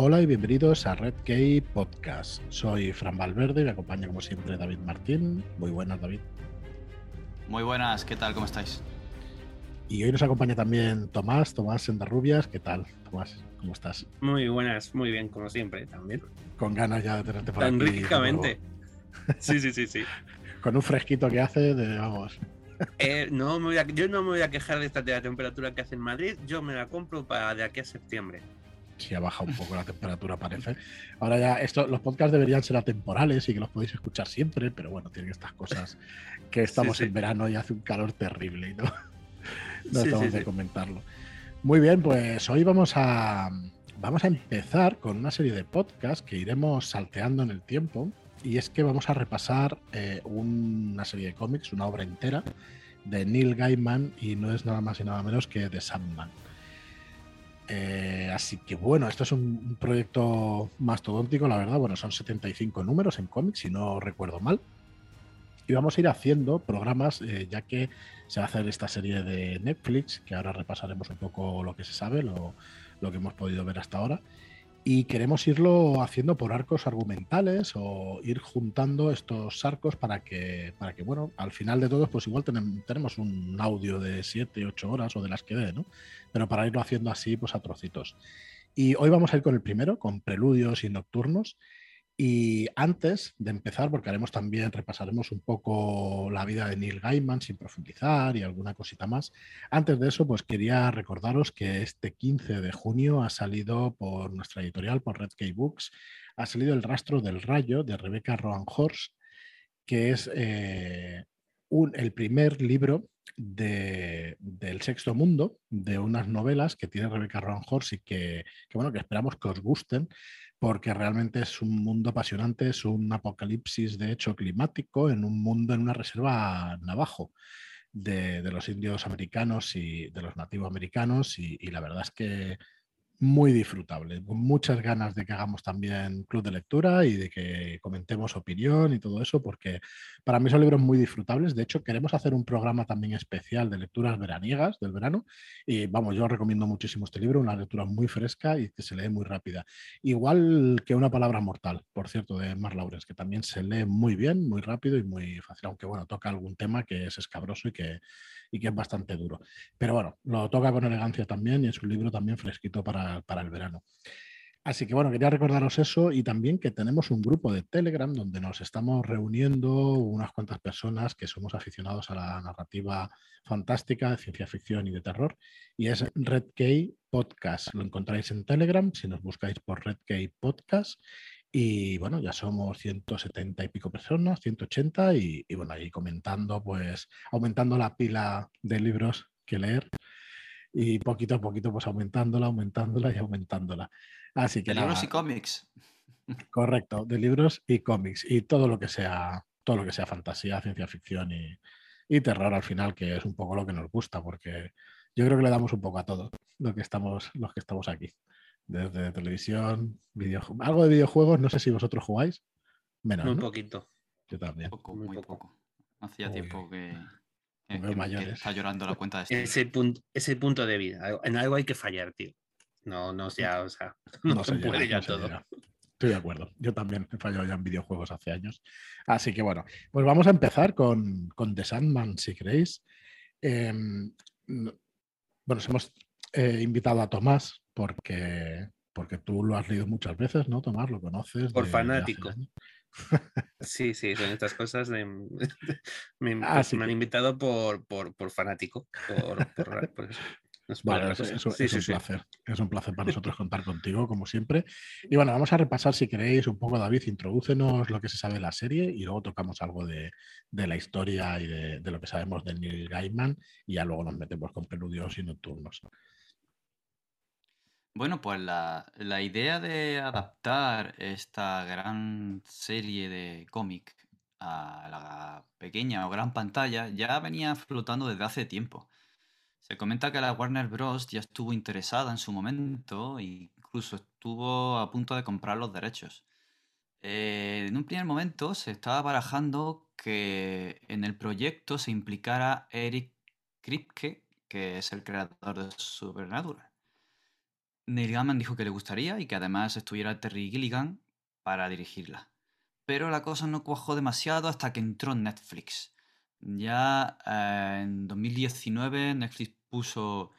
Hola y bienvenidos a Red Key Podcast. Soy Fran Valverde y me acompaña como siempre David Martín. Muy buenas, David. Muy buenas, ¿qué tal? ¿Cómo estáis? Y hoy nos acompaña también Tomás, Tomás Sendarrubias. ¿Qué tal, Tomás? ¿Cómo estás? Muy buenas, muy bien, como siempre, también. Con ganas ya de tenerte por Tan aquí. ricamente. Sí, sí, sí, sí. Con un fresquito que hace de, vamos, Eh, no me voy a- yo no me voy a quejar de esta de la temperatura que hace en Madrid. Yo me la compro para de aquí a septiembre. Sí ha bajado un poco la temperatura, parece. Ahora ya, esto, los podcasts deberían ser atemporales y que los podéis escuchar siempre, pero bueno, tienen estas cosas que estamos sí. en verano y hace un calor terrible y no, no Sí, estamos de comentarlo. Muy bien, pues hoy vamos a, vamos a empezar con una serie de podcasts que iremos salteando en el tiempo. Y es que vamos a repasar eh, una serie de cómics, una obra entera de Neil Gaiman y no es nada más y nada menos que The Sandman. Eh, así que bueno, esto es un, un proyecto mastodóntico, la verdad. Bueno, son 75 números en cómics, si no recuerdo mal. Y vamos a ir haciendo programas, eh, ya que se va a hacer esta serie de Netflix, que ahora repasaremos un poco lo que se sabe, lo, lo que hemos podido ver hasta ahora. Y queremos irlo haciendo por arcos argumentales o ir juntando estos arcos para que, para que bueno, al final de todos, pues igual tenem- tenemos un audio de 7, 8 horas o de las que dé, ¿no? Pero para irlo haciendo así, pues a trocitos. Y hoy vamos a ir con el primero, con preludios y nocturnos. Y antes de empezar, porque haremos también, repasaremos un poco la vida de Neil Gaiman sin profundizar y alguna cosita más. Antes de eso, pues quería recordaros que este 15 de junio ha salido por nuestra editorial, por Red Key Books, ha salido El rastro del rayo de Rebecca Roan Horst, que es eh, un- el primer libro de- del sexto mundo, de unas novelas que tiene Rebecca Roan Horst y que, bueno, que esperamos que os gusten porque realmente es un mundo apasionante, es un apocalipsis de hecho climático en un mundo, en una reserva navajo de, los indios americanos y de los nativos americanos y la verdad es que muy disfrutable, con muchas ganas de que hagamos también club de lectura y de que comentemos opinión y todo eso, porque para mí son libros muy disfrutables. De hecho, queremos hacer un programa también especial de lecturas veraniegas del verano y vamos, yo recomiendo muchísimo este libro, una lectura muy fresca y que se lee muy rápida. Igual que Una palabra mortal, por cierto, de Mark Lawrence, que también se lee muy bien, muy rápido y muy fácil, aunque bueno, toca algún tema que es escabroso y que, y que es bastante duro. Pero bueno, lo toca con elegancia también y es un libro también fresquito para, para el verano. Así que bueno, quería recordaros eso y también que tenemos un grupo de Telegram donde nos estamos reuniendo unas cuantas personas que somos aficionados a la narrativa fantástica, de ciencia ficción y de terror. Y es Red Key Podcast. Lo encontráis en Telegram si nos buscáis por Red Key Podcast. Y bueno, ya somos 170 y pico personas, 180, y, y bueno, ahí comentando, pues aumentando la pila de libros que leer y poquito a poquito pues aumentándola, aumentándola y aumentándola. Así que De libros nada, y cómics. correcto, de libros y cómics y todo lo que sea, todo lo que sea fantasía, ciencia ficción y, y terror al final, que es un poco lo que nos gusta, porque yo creo que le damos un poco a todo lo que estamos, los que estamos aquí. Desde televisión, videojuegos, algo de videojuegos, no sé si vosotros jugáis. Menos, Muy ¿no? poquito. Yo también. Poco, muy muy poco. poco. Hacía Uy, tiempo que, que mayores. está llorando la cuenta de Steam. Ese punto, ese punto de vida. En algo hay que fallar, tío. No, no, ya, o sea, no, se puede ya no todo. llega. Estoy de acuerdo. Yo también he fallado ya en videojuegos hace años. Así que bueno, pues vamos a empezar con, con The Sandman, si queréis. Em, no- bueno, os hemos eh, invitado a Tomás porque, porque tú lo has leído muchas veces, ¿no, Tomás? Lo conoces. Por fanático. Sí, sí, son estas cosas de, me, Ah, pues, sí me han invitado por, por, por fanático. Por, por- por eso. Es otra es, cosa. es- Sí, es sí, un sí. placer. Es un placer para nosotros contar contigo, como siempre. Y bueno, vamos a repasar, si queréis, un poco, David, introdúcenos lo que se sabe de la serie y luego tocamos algo de, de la historia y de, de lo que sabemos de Neil Gaiman y ya luego nos metemos con preludios y nocturnos. Bueno, pues la, idea de adaptar esta gran serie de cómic a la pequeña o gran pantalla ya venía flotando desde hace tiempo. Se comenta que la Warner Bros. ya estuvo interesada en su momento e incluso estuvo a punto de comprar los derechos. Eh, en un primer momento se estaba barajando que en el proyecto se implicara Eric Kripke, que es el creador de Supernatural. Neil Gaiman dijo que le gustaría y que además estuviera Terry Gilligan para dirigirla. Pero la cosa no cuajó demasiado hasta que entró Netflix. Ya eh, en 2019 Netflix puso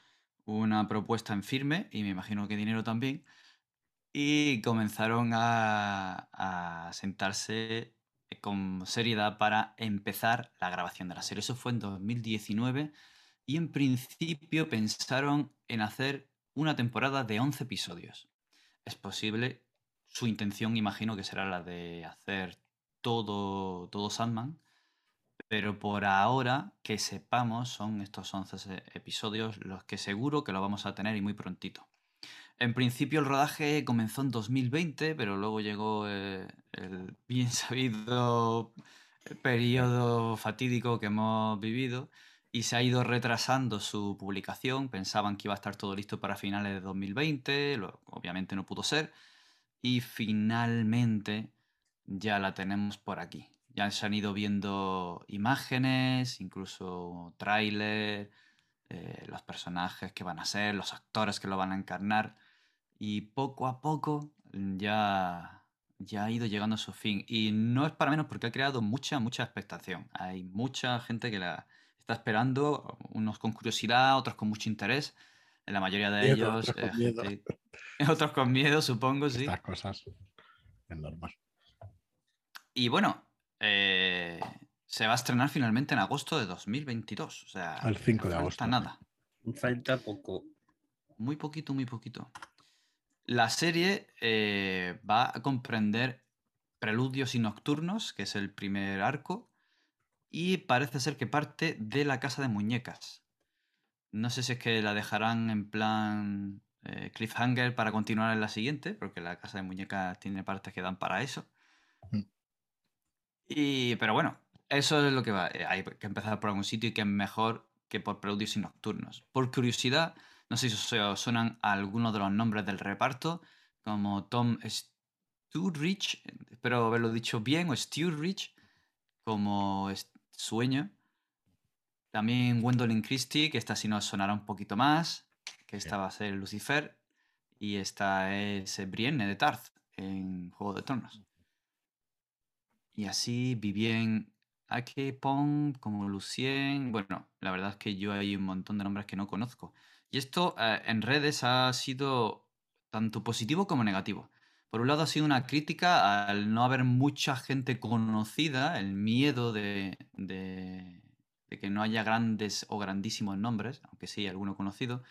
una propuesta en firme y me imagino que dinero también. Y comenzaron a, a sentarse con seriedad para empezar la grabación de la serie. Eso fue en 2019 y en principio pensaron en hacer una temporada de 11 episodios. Es posible, su intención imagino que será la de hacer todo, todo Sandman, pero por ahora que sepamos son estos 11 episodios los que seguro que lo vamos a tener y muy prontito. En principio el rodaje comenzó en 2020, pero luego llegó eh, el bien sabido periodo fatídico que hemos vivido y se ha ido retrasando su publicación. Pensaban que iba a estar todo listo para finales de 2020, obviamente no pudo ser. Y finalmente ya la tenemos por aquí. Ya se han ido viendo imágenes, incluso tráiler, eh, los personajes que van a ser, los actores que lo van a encarnar. Y poco a poco ya, ya ha ido llegando a su fin. Y no es para menos porque ha creado mucha, mucha expectación. Hay mucha gente que la está esperando, unos con curiosidad, otros con mucho interés. En la mayoría de ellos. Otros con, miedo. otros con miedo, supongo, sí. Estas cosas es normal. Y bueno, eh, se va a estrenar finalmente en agosto de 2022. O sea, el 5 de agosto. No falta nada. Falta poco. Muy poquito, muy poquito. La serie eh, va a comprender Preludios y Nocturnos, que es el primer arco, y parece ser que parte de la casa de muñecas. No sé si es que la dejarán en plan eh, cliffhanger para continuar en la siguiente, porque la casa de muñecas tiene partes que dan para eso. Mm. Y, pero bueno, eso es lo que va. Eh, hay que empezar por algún sitio y que es mejor que por preludios y nocturnos. Por curiosidad, no sé si os suenan algunos de los nombres del reparto, como Tom Sturridge, espero haberlo dicho bien, o Sturridge, como Sueño. También Gwendolyn Christie, que esta sí nos sonará un poquito más, que esta va a ser Lucifer. Y esta es Brienne de Tarth en Juego de Tronos. Y así Vivien Akepon como Lucien. Bueno, la verdad es que yo hay un montón de nombres que no conozco. Y esto eh, en redes ha sido tanto positivo como negativo. Por un lado ha sido una crítica al no haber mucha gente conocida, el miedo de, que no haya grandes o grandísimos nombres, aunque sí alguno conocido.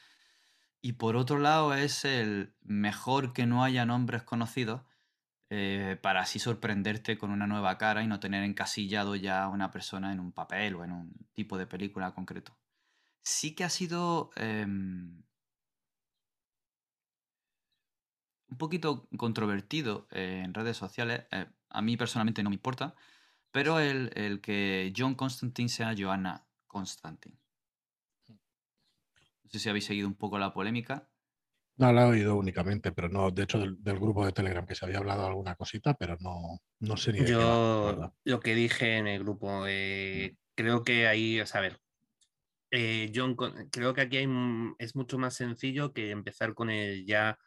Y por otro lado es el mejor que no haya nombres conocidos eh, para así sorprenderte con una nueva cara y no tener encasillado ya a una persona en un papel o en un tipo de película concreto. Sí que ha sido em, un poquito controvertido eh, en redes sociales. Eh, a mí personalmente no me importa, pero el, que John Constantine sea Joanna Constantine. No sé si habéis seguido un poco la polémica. No, la he oído únicamente, pero no, de hecho, del, grupo de Telegram que se había hablado alguna cosita, pero no, no sé ni Yo lo que dije en el grupo, eh, creo que ahí, a saber, John, creo que aquí hay, es mucho más sencillo que empezar con el ya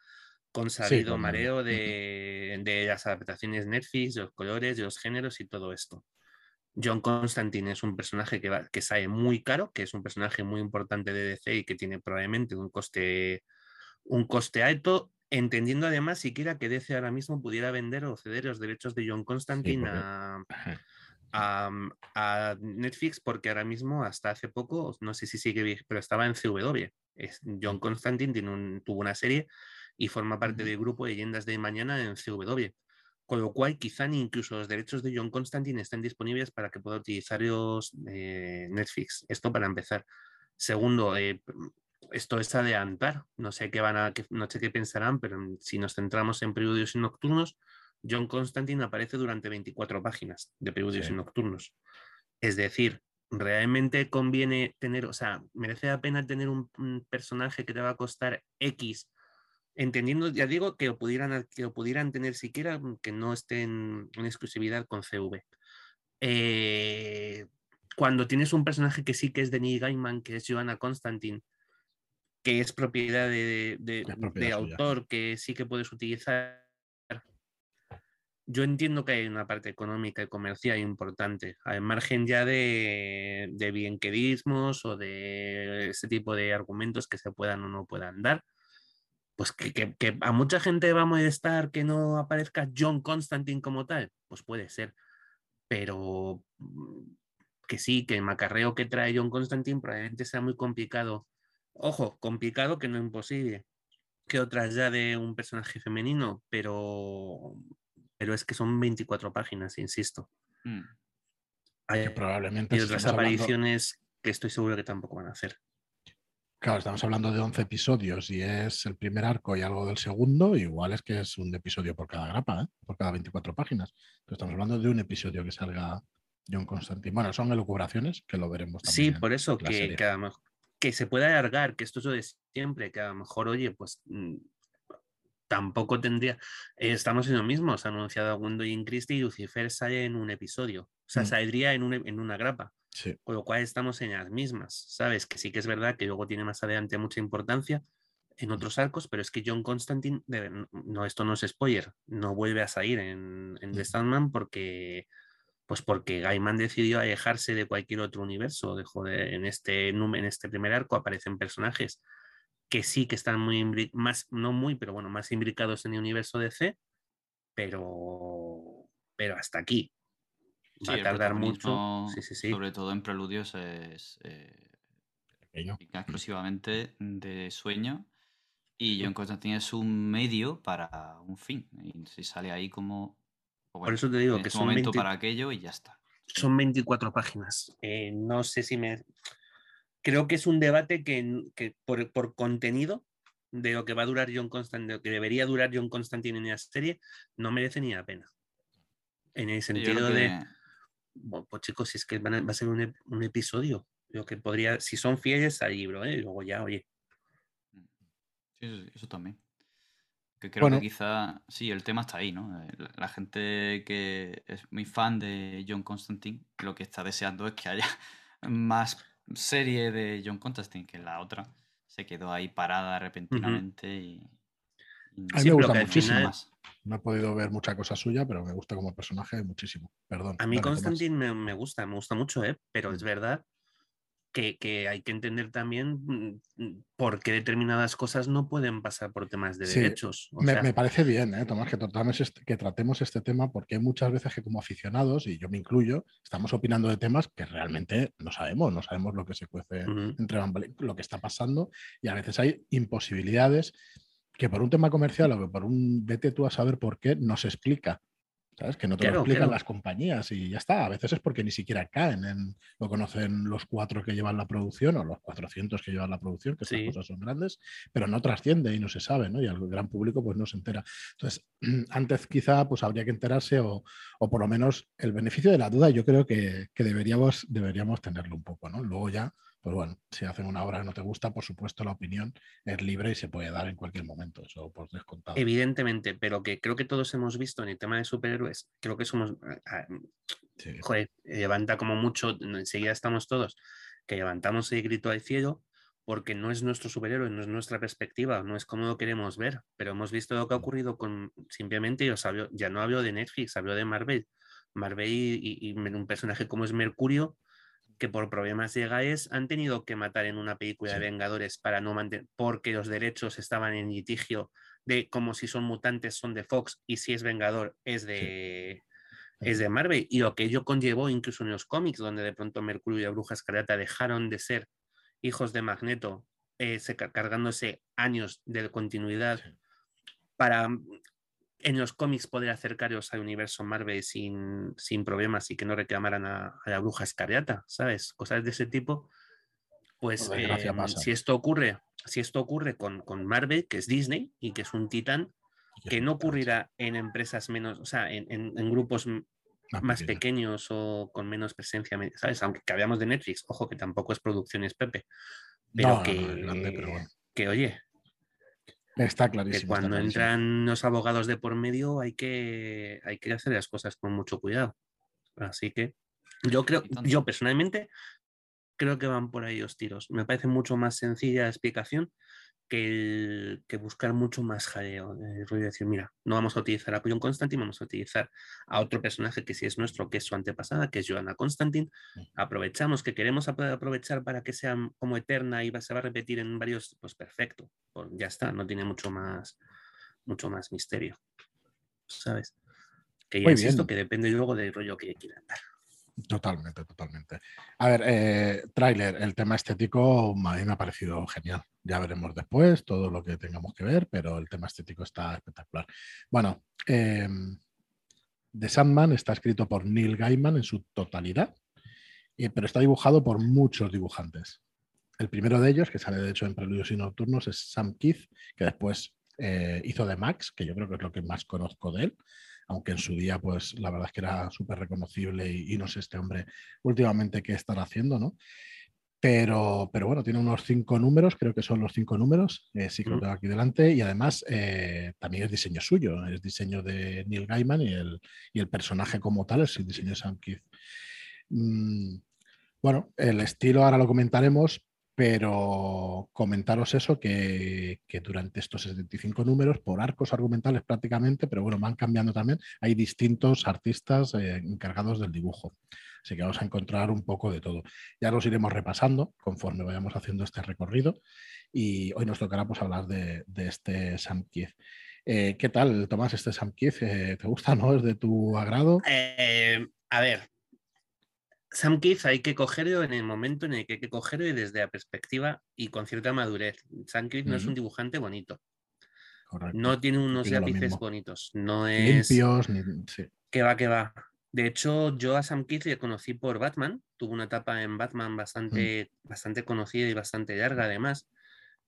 con salido mareo de, las adaptaciones Netflix, de los colores, de los géneros y todo esto. John Constantine es un personaje que, va, que sale muy caro, que es un personaje muy importante de DC y que tiene probablemente un coste, un coste alto, entendiendo además siquiera que DC ahora mismo pudiera vender o ceder los derechos de John Constantine a, Netflix, porque ahora mismo, hasta hace poco, no sé si sigue, pero estaba en CW. Es, John Constantine tiene un, tuvo una serie y forma parte del grupo de Leyendas de Mañana en CW. Con lo cual, quizá ni incluso los derechos de John Constantine estén disponibles para que pueda utilizarlos eh, Netflix. Esto para empezar. Segundo, eh, esto es adelantar. No sé qué van a, no sé qué pensarán, pero si nos centramos en preludios y nocturnos, John Constantine aparece durante 24 páginas de preludios y nocturnos. Es decir, realmente conviene tener, o sea, merece la pena tener un personaje que te va a costar X entendiendo, ya digo, que lo pudieran, que pudieran tener siquiera mm, que no estén en exclusividad con CV. Eh, cuando tienes un personaje que sí que es de Neil Gaiman, que es Joanna Constantine, que es propiedad de, de autor que sí que puedes utilizar yo entiendo que hay una parte económica y comercial importante, al margen ya de, de bienquedismos o de ese tipo de argumentos que se puedan o no puedan dar. Pues que, a mucha gente va a molestar que no aparezca John Constantine como tal, pues puede ser, pero mm, que sí, que el macarreo que trae John Constantine probablemente sea muy complicado. Ojo, complicado que no imposible, que otras ya de un personaje femenino, pero pero es que son 24 páginas, insisto. Mm. Hay, probablemente y otras apariciones que estoy seguro que tampoco van a hacer. Claro, estamos hablando de 11 episodios y es el primer arco y algo del segundo, igual es que es un episodio por cada grapa, ¿eh? por cada 24 páginas. estamos hablando de un episodio que salga John Constantine. Bueno, son elucubraciones que lo veremos también. Sí, por eso que, que, que, se pueda alargar, que esto es lo de siempre, que a lo mejor, oye, pues mm, tampoco tendría. Eh, estamos en lo mismo. Se ha anunciado a y Christie y Lucifer sale en un episodio. O sea, mm. saldría en, en una grapa. Con lo cual estamos en las mismas. Sabes que sí que es verdad que luego tiene más adelante mucha importancia en mm. otros arcos, pero es que John Constantine, no, esto no es spoiler, no vuelve a salir en, en The mm. Sandman porque. Pues porque Gaiman decidió alejarse de cualquier otro universo. Dejó de, en, este, en este primer arco aparecen personajes que sí que están muy, más, no muy, pero bueno, más imbricados en el universo DC, pero, pero hasta aquí. Va a tardar mucho. Sí, sí, sobre todo en preludios es eh, exclusivamente de sueño. Y John Constantine es un medio para un fin. Y si sale ahí como. Pues Por eso te digo que es un este momento para aquello y ya está. Son 24 páginas. Eh, no sé si me creo que es un debate que, por, contenido de lo que va a durar John Constantine, que debería durar John Constantine en la serie, no merece ni la pena. En el sentido de, pues chicos, si es que va a ser un, episodio, lo que podría, si son fieles al libro, ¿eh? luego ya, oye. Sí, eso, también. Que creo que quizá, sí, el tema está ahí, ¿no? Eh, la gente que es muy fan de John Constantine, lo que está deseando es que haya más serie de John Constantine, que la otra se quedó ahí parada repentinamente y, A mí me gusta muchísimo. No he podido ver mucha cosa suya, pero me gusta como personaje muchísimo. Perdón. A mí Constantine me, me, gusta, me gusta mucho, ¿eh? pero es verdad que, hay que entender también mm, mm, por qué determinadas cosas no pueden pasar por temas de derechos. me, parece bien, ¿eh, Tomás, que tratemos, este, que tratemos este tema porque hay muchas veces que como aficionados, y yo me incluyo, estamos opinando de temas que realmente no sabemos, no sabemos lo que se cuece entre lo que está pasando y a veces hay imposibilidades que por un tema comercial o que por un vete tú a saber por qué no se explica. ¿Sabes? Que no te lo explican las compañías y ya está. A veces es porque ni siquiera caen en lo conocen los cuatro que llevan la producción o los 400 que llevan la producción, que estas cosas son grandes, pero no trasciende y no se sabe, ¿no? Y al gran público pues no se entera. Entonces, antes quizá pues habría que enterarse o, o por lo menos el beneficio de la duda yo creo que, que deberíamos, deberíamos tenerlo un poco, ¿no? Luego ya pues bueno, si hacen una obra que no te gusta, por supuesto la opinión es libre y se puede dar en cualquier momento, eso por descontado. Evidentemente, pero que creo que todos hemos visto en el tema de superhéroes, creo que somos, ah, ah, joder, levanta como mucho, enseguida estamos todos, que levantamos el grito al cielo porque no es nuestro superhéroe, no es nuestra perspectiva, no es como lo queremos ver, pero hemos visto lo que ha ocurrido con, simplemente, yo sabio, ya no hablo de Netflix, hablo de Marvel. Marvel y un personaje como es Mercurio, que por problemas legales han tenido que matar en una película de Vengadores para no mantener, porque los derechos estaban en litigio de como si son mutantes son de Fox y si es Vengador es de, es de Marvel. Y lo que ello conllevó incluso en los cómics, donde de pronto Mercurio y la Bruja Escarlata dejaron de ser hijos de Magneto, eh, cargándose años de continuidad para en los cómics poder acercaros al universo Marvel sin, sin problemas y que no reclamaran a, la bruja escarlata, ¿sabes? Cosas de ese tipo. Pues eh, si esto ocurre, si esto ocurre con, con, Marvel, que es Disney y que es un titán, que no ocurrirá en empresas menos, o sea, en, en, grupos más, pequeños o con menos presencia, ¿sabes? Aunque hablamos de Netflix, ojo que tampoco es producciones Pepe, pero, que, que oye, Está clarísimo. cuando entran los abogados de por medio hay que, hay que hacer las cosas con mucho cuidado. Así que yo creo, yo personalmente creo que van por ahí los tiros. Me parece mucho más sencilla la explicación que, que buscar mucho más jaleo. El rollo de decir, mira, no vamos a utilizar a John Constantine, vamos a utilizar a otro personaje que sí es nuestro, que es su antepasada, que es Joanna Constantine. Aprovechamos que queremos aprovechar para que sea como eterna y se va a repetir en varios, pues perfecto. Pues ya está, no tiene mucho más, mucho más misterio. ¿Sabes? Que ya insisto que depende luego del rollo que quieran dar. Totalmente, totalmente. A ver, eh, el tema estético me ha parecido genial. Ya veremos después todo lo que tengamos que ver, pero el tema estético está espectacular. Bueno, eh, The Sandman está escrito por Neil Gaiman en su totalidad, pero está dibujado por muchos dibujantes. El primero de ellos, que sale de hecho en Preludios y Nocturnos, es Sam Keith, que después eh, hizo de Max, que yo creo que es lo que más conozco de él aunque en su día, pues la verdad es que era súper reconocible y, no sé este hombre últimamente qué estará haciendo, ¿no? Pero, pero bueno, tiene unos cinco números, creo que son los cinco números, eh, sí que lo tengo aquí delante, y además eh, también es diseño suyo, es diseño de Neil Gaiman y el, y el personaje como tal es el diseño de Sam Keith. Mm, bueno, el estilo ahora lo comentaremos, pero comentaros eso, que, durante estos 75 números, por arcos argumentales prácticamente, pero bueno, van cambiando también, hay distintos artistas eh, encargados del dibujo. Así que vamos a encontrar un poco de todo. Ya los iremos repasando conforme vayamos haciendo este recorrido y hoy nos tocará pues, hablar de, este Sam. Eh, ¿Qué tal, Tomás, este Sam? Eh, ¿Te gusta, no? ¿Es de tu agrado? a ver, Sam Keith hay que cogerlo en el momento en el que hay que cogerlo y desde la perspectiva y con cierta madurez. Sam Keith no es un dibujante bonito. No tiene unos lápices bonitos. No es. Limpios, ni... Que va, que va. De hecho, yo a Sam Keith le conocí por Batman. Tuvo una etapa en Batman bastante, mm. bastante conocida y bastante larga, además.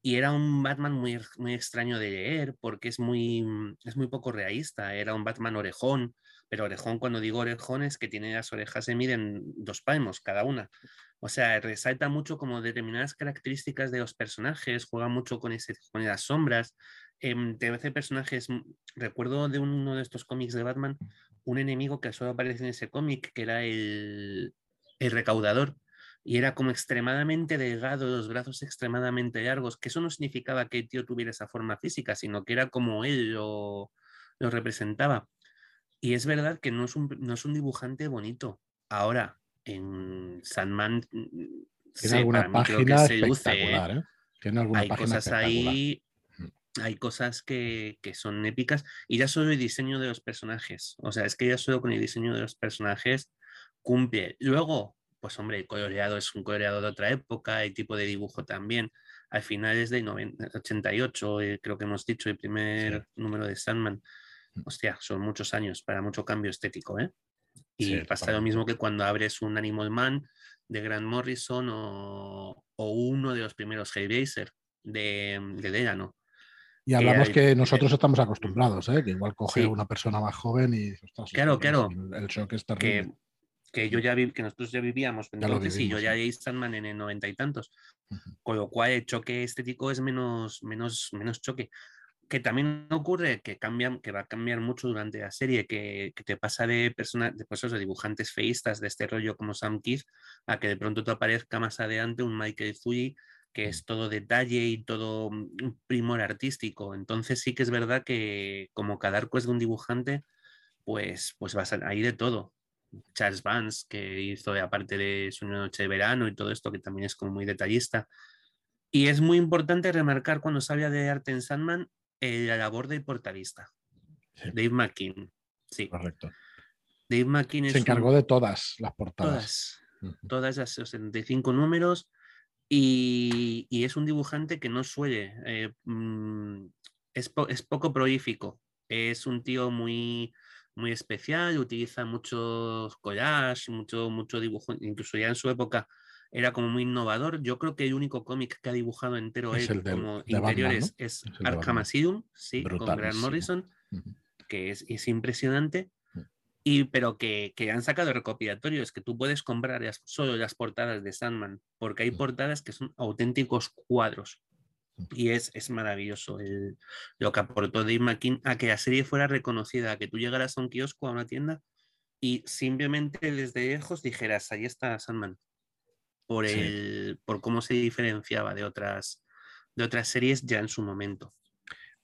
Y era un Batman muy, muy extraño de leer porque es muy, es muy poco realista. Era un Batman orejón pero orejón, cuando digo orejón, es que tiene las orejas se miden dos palmos cada una. O sea, resalta mucho como determinadas características de los personajes, juega mucho con, ese, con las sombras. Eh, te hace personajes. Mm, recuerdo de uno de estos cómics de Batman, un enemigo que solo aparece en ese cómic, que era el, recaudador y era como extremadamente delgado, los brazos extremadamente largos, que eso no significaba que el tío tuviera esa forma física, sino que era como él lo representaba. Y es verdad que no es un, no es un dibujante bonito. Ahora, en Sandman, mm, tiene alguna página espectacular, ¿eh? Tiene alguna hay cosas ahí, hay cosas que, que, son épicas. Y ya solo el diseño de los personajes. O sea, es que ya solo con el diseño de los personajes cumple. Luego, pues hombre, el coloreado es un coloreado de otra época, el tipo de dibujo también. Al final es de 88, eh, creo que hemos dicho, el primer número de Sandman hostia, son muchos años para mucho cambio estético, ¿eh? Y pasa lo mismo que cuando abres un Animal Man de Grant Morrison o, uno de los primeros Hellraiser de, de Delano. Y hablamos que, nosotros estamos acostumbrados, ¿eh? que igual coge una persona más joven y claro, claro. El, shock es terrible. Que, yo ya vi, que nosotros ya vivíamos, entonces sí, yo ya leí Sandman en el noventa y tantos, con lo cual el choque estético es menos, menos, menos choque que también ocurre que cambian, que va a cambiar mucho durante la serie, que, te pasa de personas, de, pues de dibujantes feístas de este rollo como Sam Keith, a que de pronto te aparezca más adelante un Michael Zui que mm. es todo detalle y todo un primor artístico. Entonces sí que es verdad que como cada arco es de un dibujante, pues, pues va a ser ahí de todo. Charles Vance, que hizo aparte de su noche de verano y todo esto, que también es como muy detallista. Y es muy importante remarcar cuando se habla de arte en Sandman eh, la labor del portavista, Dave McKean. Sí. Correcto. Dave McKean se encargó de todas las portadas. Todas, todas las 65 números y, es un dibujante que no suele, eh, mm, es, es, poco prolífico, es un tío muy, muy especial, utiliza muchos collages, mucho, mucho dibujo, incluso ya en su época era como muy innovador. Yo creo que el único cómic que ha dibujado entero él como interiores es, Arkham Asylum, sí, con Grant Morrison, que es, es impresionante. Mm. Y, pero que, que, han sacado recopilatorios que tú puedes comprar solo las portadas de Sandman, porque hay mm. portadas que son auténticos cuadros. Mm. Y es, es maravilloso el, lo que aportó Dave McKean a que la serie fuera reconocida, a que tú llegaras a un kiosco, a una tienda, y simplemente desde lejos dijeras, ahí está Sandman. Por, el, por cómo se diferenciaba de otras, de otras series ya en su momento.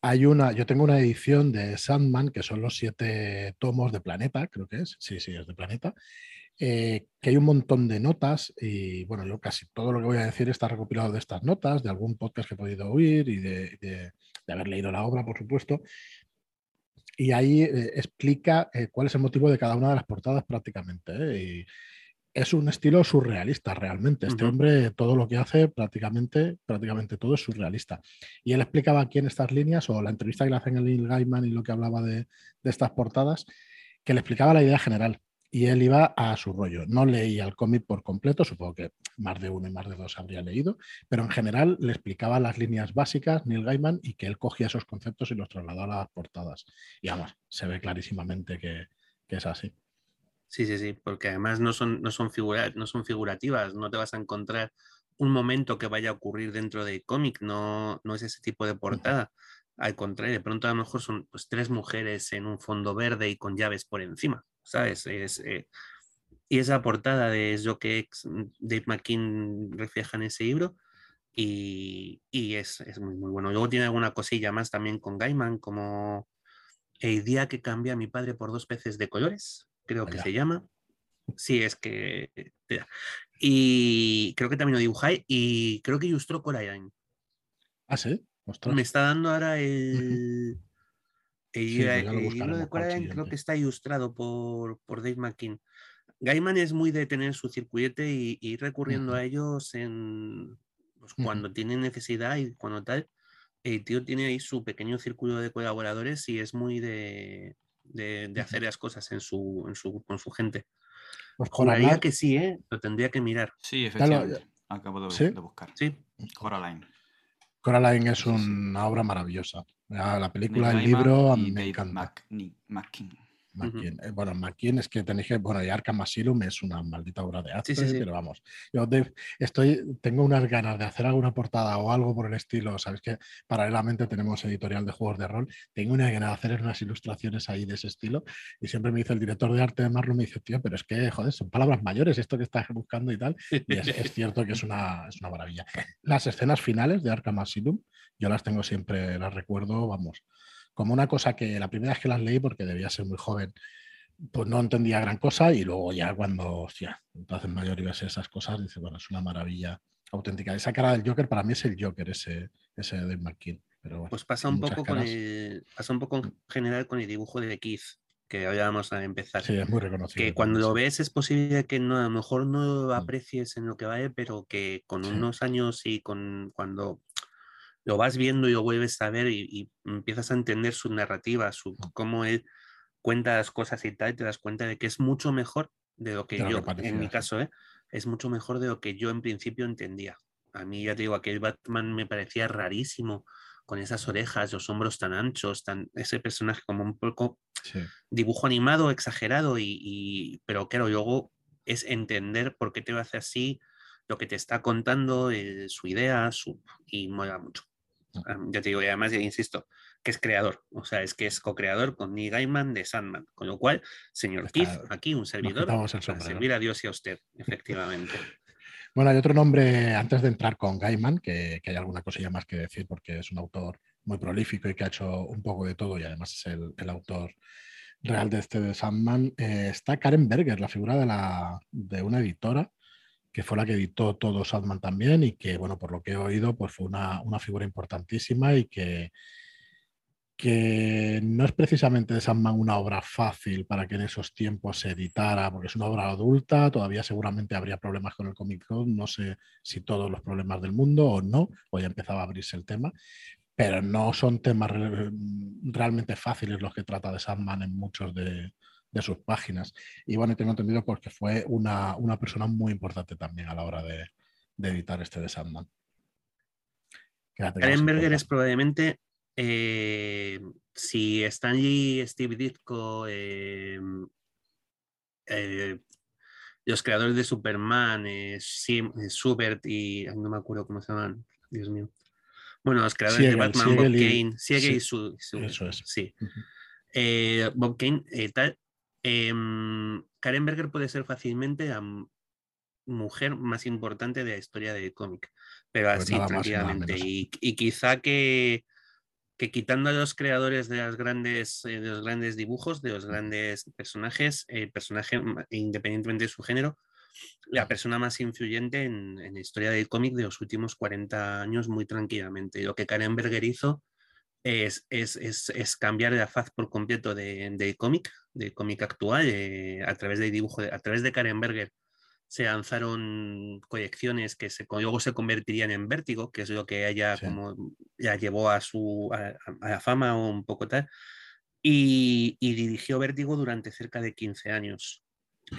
Hay una, yo tengo una edición de Sandman, que son los siete tomos de Planeta, creo que es. Sí, sí, es de Planeta. Eh, que hay un montón de notas y bueno, yo casi todo lo que voy a decir está recopilado de estas notas, de algún podcast que he podido oír y de, haber leído la obra, por supuesto. Y ahí eh, explica eh, cuál es el motivo de cada una de las portadas prácticamente. Y es un estilo surrealista realmente. Este hombre todo lo que hace prácticamente, prácticamente todo es surrealista. Y él explicaba aquí en estas líneas o la entrevista que le hacen a Neil Gaiman y lo que hablaba de, de estas portadas, que le explicaba la idea general y él iba a su rollo. No leía el cómic por completo, supongo que más de uno y más de dos habría leído, pero en general le explicaba las líneas básicas Neil Gaiman y que él cogía esos conceptos y los trasladaba a las portadas. Y además, se ve clarísimamente que, es así. Sí, sí, sí, porque además no son, no, son no son figurativas, no te vas a encontrar un momento que vaya a ocurrir dentro del cómic, no, no es ese tipo de portada. Al contrario, de pronto a lo mejor son pues, tres mujeres en un fondo verde y con llaves por encima. ¿sabes? Es, eh, y esa portada de que mm, Dave McKean refleja en ese libro y, es, muy, muy bueno. Luego tiene alguna cosilla más también con Gaiman, como El día que cambia a mi padre por dos peces de colores, creo que se llama. Sí, es que... Y creo que también lo dibujáis y creo que ilustró Coraline. Ah, sí. Me está dando ahora el... El, libro de Coraline creo que está ilustrado por, por Dave McKean. Gaiman es muy de tener su circuite y, ir recurriendo a ellos en, pues, cuando tiene necesidad y cuando tal. El tío tiene ahí su pequeño círculo de colaboradores y es muy de, de, hacer las cosas en su, en su, con su gente. Pues Juraría que sí, ¿eh? Lo tendría que mirar. Sí, efectivamente. Acabo de, buscar. Sí. Coraline. Coraline es una obra maravillosa. La película, el libro, a mí me encanta. Eh, bueno, McKean es que tenéis que. Bueno, y Arkham Asylum es una maldita obra de arte, pero vamos. Yo estoy, tengo unas ganas de hacer alguna portada o algo por el estilo. Sabes que paralelamente tenemos editorial de juegos de rol. Tengo una ganas de hacer unas ilustraciones ahí de ese estilo. Y siempre me dice el director de arte de Marlon, me dice, tío, pero es que, joder, son palabras mayores esto que estás buscando y tal. Y es, es cierto que es una, es una maravilla. Las escenas finales de Arkham Asylum, yo las tengo siempre, las recuerdo, vamos como una cosa que la primera vez que las leí, porque debía ser muy joven, pues no entendía gran cosa y luego ya cuando, hostia, entonces mayor y ves esas cosas, dice, bueno, es una maravilla auténtica. Esa cara del Joker para mí es el Joker, ese, ese de McKean. Pero pues pasa un poco con el, pasa un poco en general con el dibujo de Keith, que hablábamos a empezar. Sí, es muy reconocido. Que cuando lo ves es posible que no, a lo mejor no lo mm. aprecies en lo que vale, pero que con unos años y con cuando lo vas viendo y lo vuelves a ver y, empiezas a entender su narrativa, su, cómo él cuenta las cosas y tal, y te das cuenta de que es mucho mejor de lo que yo, en mi caso, ¿eh? es mucho mejor de lo que yo en principio entendía. A mí, ya te digo, aquel Batman me parecía rarísimo, con esas orejas, los hombros tan anchos, tan, ese personaje como un poco dibujo animado, exagerado, y, pero claro, luego es entender por qué te hace así, lo que te está contando, eh, su idea, su, y mola mucho. Ya te digo, y además, insisto, que es creador, o sea, es que es co-creador con Neil Gaiman de Sandman, con lo cual, señor Keith, aquí un servidor para servir a Dios y a usted, efectivamente. Bueno, hay otro nombre antes de entrar con Gaiman, que, hay alguna cosilla más que decir porque es un autor muy prolífico y que ha hecho un poco de todo y además es el, autor real de este de Sandman. Eh, está Karen Berger, la figura de, la, de una editora que fue la que editó todo Sandman también y que, bueno, por lo que he oído, pues fue una, figura importantísima y que, que no es precisamente de Sandman una obra fácil para que en esos tiempos se editara, porque es una obra adulta, todavía seguramente habría problemas con el Comic Con, no sé si todos los problemas del mundo o no, o ya empezaba a abrirse el tema, pero no son temas realmente fáciles los que trata de Sandman en muchos de, de sus páginas. Y bueno, tengo entendido porque fue una, persona muy importante también a la hora de, editar este de Sandman. Berger es probablemente, eh, si allí Steve Ditko, em, eh, los creadores de Superman, eh, Schubert y no me acuerdo cómo se llaman, Dios mío. Bueno, los creadores de Batman, Bob Kane, Siegel y su, Eso es. Sí. Bob Kane, tal, Em, Karen Berger puede ser fácilmente mujer más importante de la historia del cómic. Pero Pues así, tranquilamente. Y, y quizá que, que quitando a los creadores de, las grandes, eh, de los grandes dibujos, de los grandes personajes, el personaje, independientemente de su género, la persona más influyente en, en la historia del cómic de los últimos 40 años muy tranquilamente. Lo que Karen Berger hizo es, es, es- es cambiar la faz por completo de- del cómic, del cómic actual, eh, a través del dibujo, de- a través de Karen Berger se lanzaron colecciones que se, luego se convertirían en Vértigo, que es lo que ella Sí. como ya llevó a su a, a la fama o un poco tal. Y, y dirigió Vértigo durante cerca de 15 años.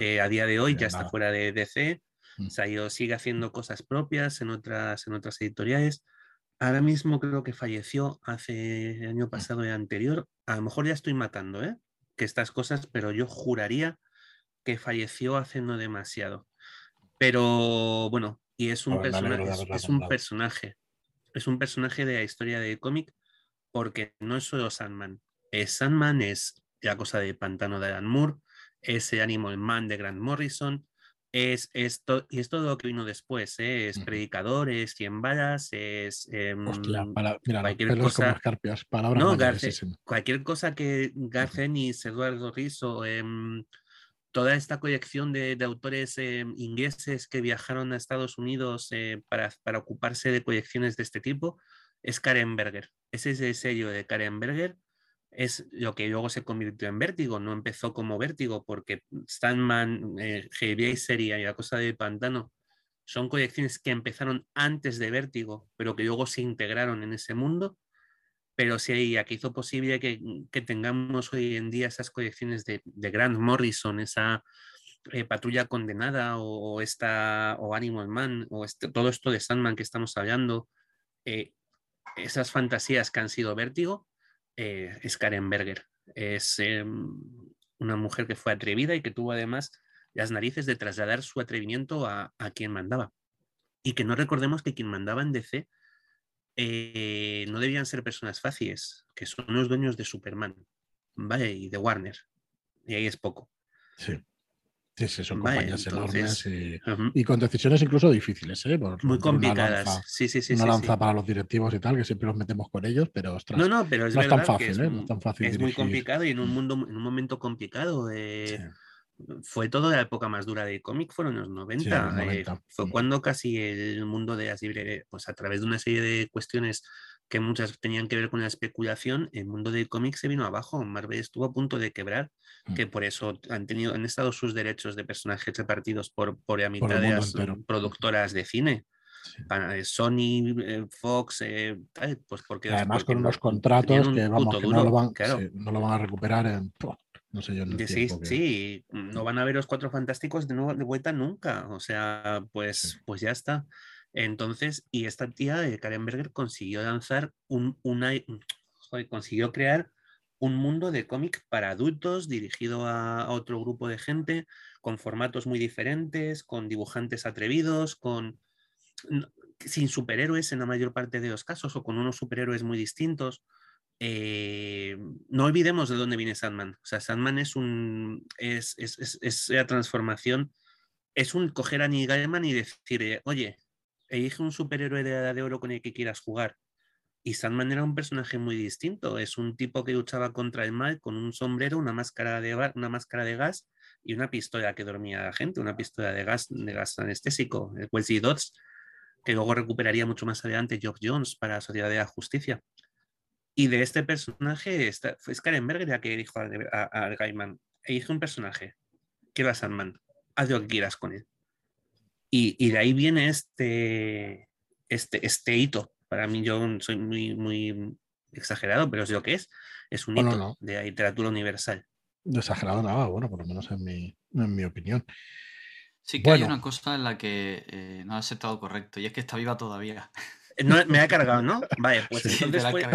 Eh, a día de hoy Bien, ya está fuera de DC, Mm. se ha ido- sigue haciendo cosas propias en otras, en otras editoriales. Ahora mismo creo que falleció hace el Mm. año pasado y anterior. A lo mejor ya estoy matando, ¿eh? Que estas cosas, pero yo juraría que falleció hace no demasiado. Pero bueno, y es un, me alegro persona- de es- un personaje. Es un personaje de la historia del cómic porque no es solo Sandman. Es Sandman es la cosa de Pantano de Alan Moore, es el Animal Man de Grant Morrison, es esto, y es todo lo que vino después, ¿eh? es Ujú. Predicador, es Cien Balas, es Hostia, em, para, mira, cualquier cosa- palabras no, Garce- cualquier cosa que Garcenis, Eduardo Riso, em, toda esta colección de, de autores em, ingleses que viajaron a Estados Unidos eh, para, para ocuparse de colecciones de este tipo, es Karen Berger. Ese es el sello de Karen Berger. Es lo que luego se convirtió en Vértigo. No empezó como Vértigo porque Stanman, eh, Heavy y La Cosa del Pantano son colecciones que empezaron antes de Vértigo, pero que luego se integraron en ese mundo pero sí, aquí hizo posible que, que tengamos hoy en día esas colecciones de, de Grant Morrison, esa eh, Patrulla Condenada o, o esta, o Animal Man, o este- todo esto de Sandman que estamos hablando, eh, esas fantasías que han sido vértigo, eh, es Karen Berger. Es em, una mujer que fue atrevida y que tuvo además las narices de trasladar su atrevimiento a, a quien mandaba. Y que no recordemos que quien mandaba en DC eh, no debían ser personas fáciles, que son los dueños de Superman, ¿vale? Y de Warner. Y ahí es poco. Sí, sí, sí, son Vale, compañías enormes y, con decisiones incluso difíciles, ¿eh? Por Muy complicadas. lanza- Sí, sí, sí. una sí, lanza sí. para los directivos y tal, que siempre los metemos con ellos, pero ostras, No, no, pero es no es tan fácil, que es, ¿eh? No es tan fácil es muy complicado y en un Mm. mundo, en un momento complicado. eh, Sí. Fue toda la época más dura del cómic, fueron los 90. los eh, 90, fue mm. cuando casi el mundo de las librerías, pues a través de una serie de cuestiones que muchas tenían que ver con la especulación, el mundo del cómic se vino abajo. Marvel estuvo a punto de quebrar, Mm. que por eso han tenido, han estado sus derechos de personajes repartidos por, por la mitad de las entero. mm, productoras de cine. Sí. Para- eh, Sony, eh, Fox, eh, tal, pues porque además porque con no- unos contratos un que vamos, que duro, no lo van, claro. sí, no lo van a recuperar no sé yo en el De sí, tiempo que- sí, no van a ver los cuatro fantásticos de nuevo de vuelta nunca. O sea, pues, Sí. pues ya está. Entonces, y esta tía, eh, Karen Berger, consiguió lanzar un, una, consiguió crear un mundo de cómic para adultos dirigido a, otro grupo de gente, con formatos muy diferentes, con dibujantes atrevidos, con sin superhéroes en la mayor parte de los casos, o con unos superhéroes muy distintos. Eh, no olvidemos de dónde viene Sandman. O sea, Sandman es un. la transformación. Es un coger a Neil Gaiman y decir, oye, elige un superhéroe de edad de oro con el que quieras jugar. Y Sandman era un personaje muy distinto. Es un tipo que luchaba contra el mal con un sombrero, una máscara de, una máscara de gas y una pistola que dormía la gente, una pistola de gas, de gas anestésico, el Wesley Dodds, que luego recuperaría mucho más adelante Geoff Jones para la Sociedad de la Justicia. Y de este personaje esta- fue Karen Berger la que dijo a, a, a Gaiman, elige un personaje, quiero a Sandman, haz lo que quieras con él. Y, y de ahí viene este, este, este hito. Para mí yo soy muy, muy exagerado, pero es lo que es. Es un no, hito no. de la literatura universal. Exagerado nada, bueno, por lo menos en mi, en mi opinión. Sí que hay una cosa en la que eh, no has estado correcto y es que está viva todavía. No, me ha cargado, ¿no? Vale, pues Sí. Entonces la fue,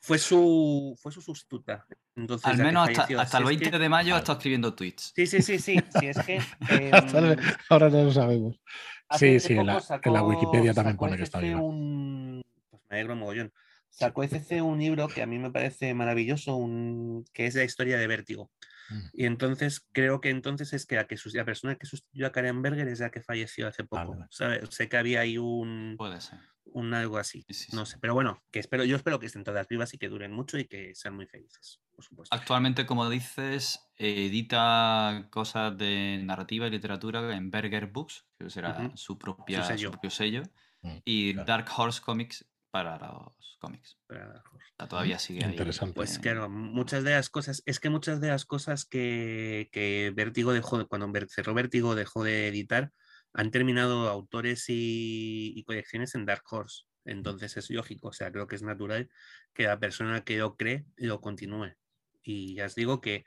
fue su, fue su sustituta. Entonces, Al la menos hasta, hasta el Si es 20 que- de mayo ha estado escribiendo tweets. Sí, sí, sí, sí. sí es que, Hasta el- em, Ahora no lo sabemos. Hace Sí, sí, en la, sacó- en la Wikipedia también pone que está viva. un- Pues me alegro mogollón. Sacó ECC un libro que a mí me parece maravilloso, un... que es la historia de Vértigo. Mm. Y entonces creo que entonces es que, a que la persona que sustituyó a Karen Berger es la que falleció hace poco. Vale. Sé que había ahí un, Puede ser. Un algo así. Sí, sí, No sé, pero bueno, que espero, yo espero que estén todas vivas y que duren mucho y que sean muy felices, por supuesto. Actualmente, como dices, edita cosas de narrativa y literatura en Berger Books, que será su, propia, su sello. propio sello, Mm, y claro. Dark Horse Comics para los cómics. Para- O sea, todavía sigue ahí. Interesante. Pues claro, muchas de las cosas, es que muchas de las cosas que, que Vértigo dejó, de- cuando cerró Vértigo dejó de editar, han terminado autores y, y colecciones en Dark Horse. Entonces es lógico, o sea, creo que es natural que la persona que lo cree lo continúe. Y ya os digo que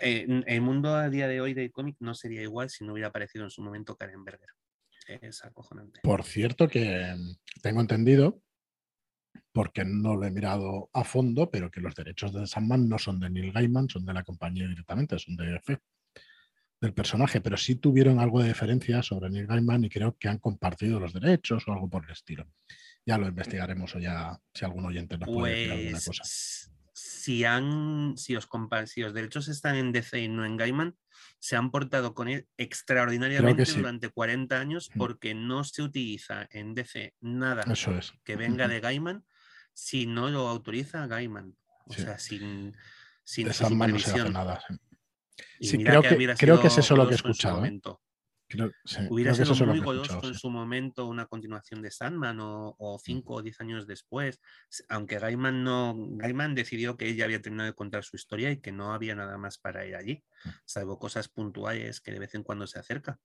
eh, el mundo a día de hoy del cómic no sería igual si no hubiera aparecido en su momento Karen Berger. Es acojonante. Por cierto, que mm, tengo entendido, porque no lo he mirado a fondo, pero que los derechos de Sandman no son de Neil Gaiman, son de la compañía directamente, son de EF, del personaje, pero sí tuvieron algo de diferencia sobre Neil Gaiman y creo que han compartido los derechos o algo por el estilo. Ya lo investigaremos o ya, si algún oyente nos puede decir alguna Pues cosa. si han, si os si los derechos están en DC y no en Gaiman, se han portado con él extraordinariamente sí. durante 40 años Mm. porque no se utiliza en DC nada Eso es. que venga de Gaiman si no lo autoriza Gaiman. O Sí. sea, sin, sin De se hace nada. sí. Y Sí, creo que- hubiera creo que es eso lo que he escuchado, ¿eh? Creo, sí, Hubiera creo que sido muy que goloso en sí. su momento una continuación de Sandman o, o cinco o diez años después, aunque Gaiman no, Gaiman decidió que él ya había terminado de contar su historia y que no había nada más para ir allí, Mm. salvo cosas puntuales que de vez en cuando se acerca.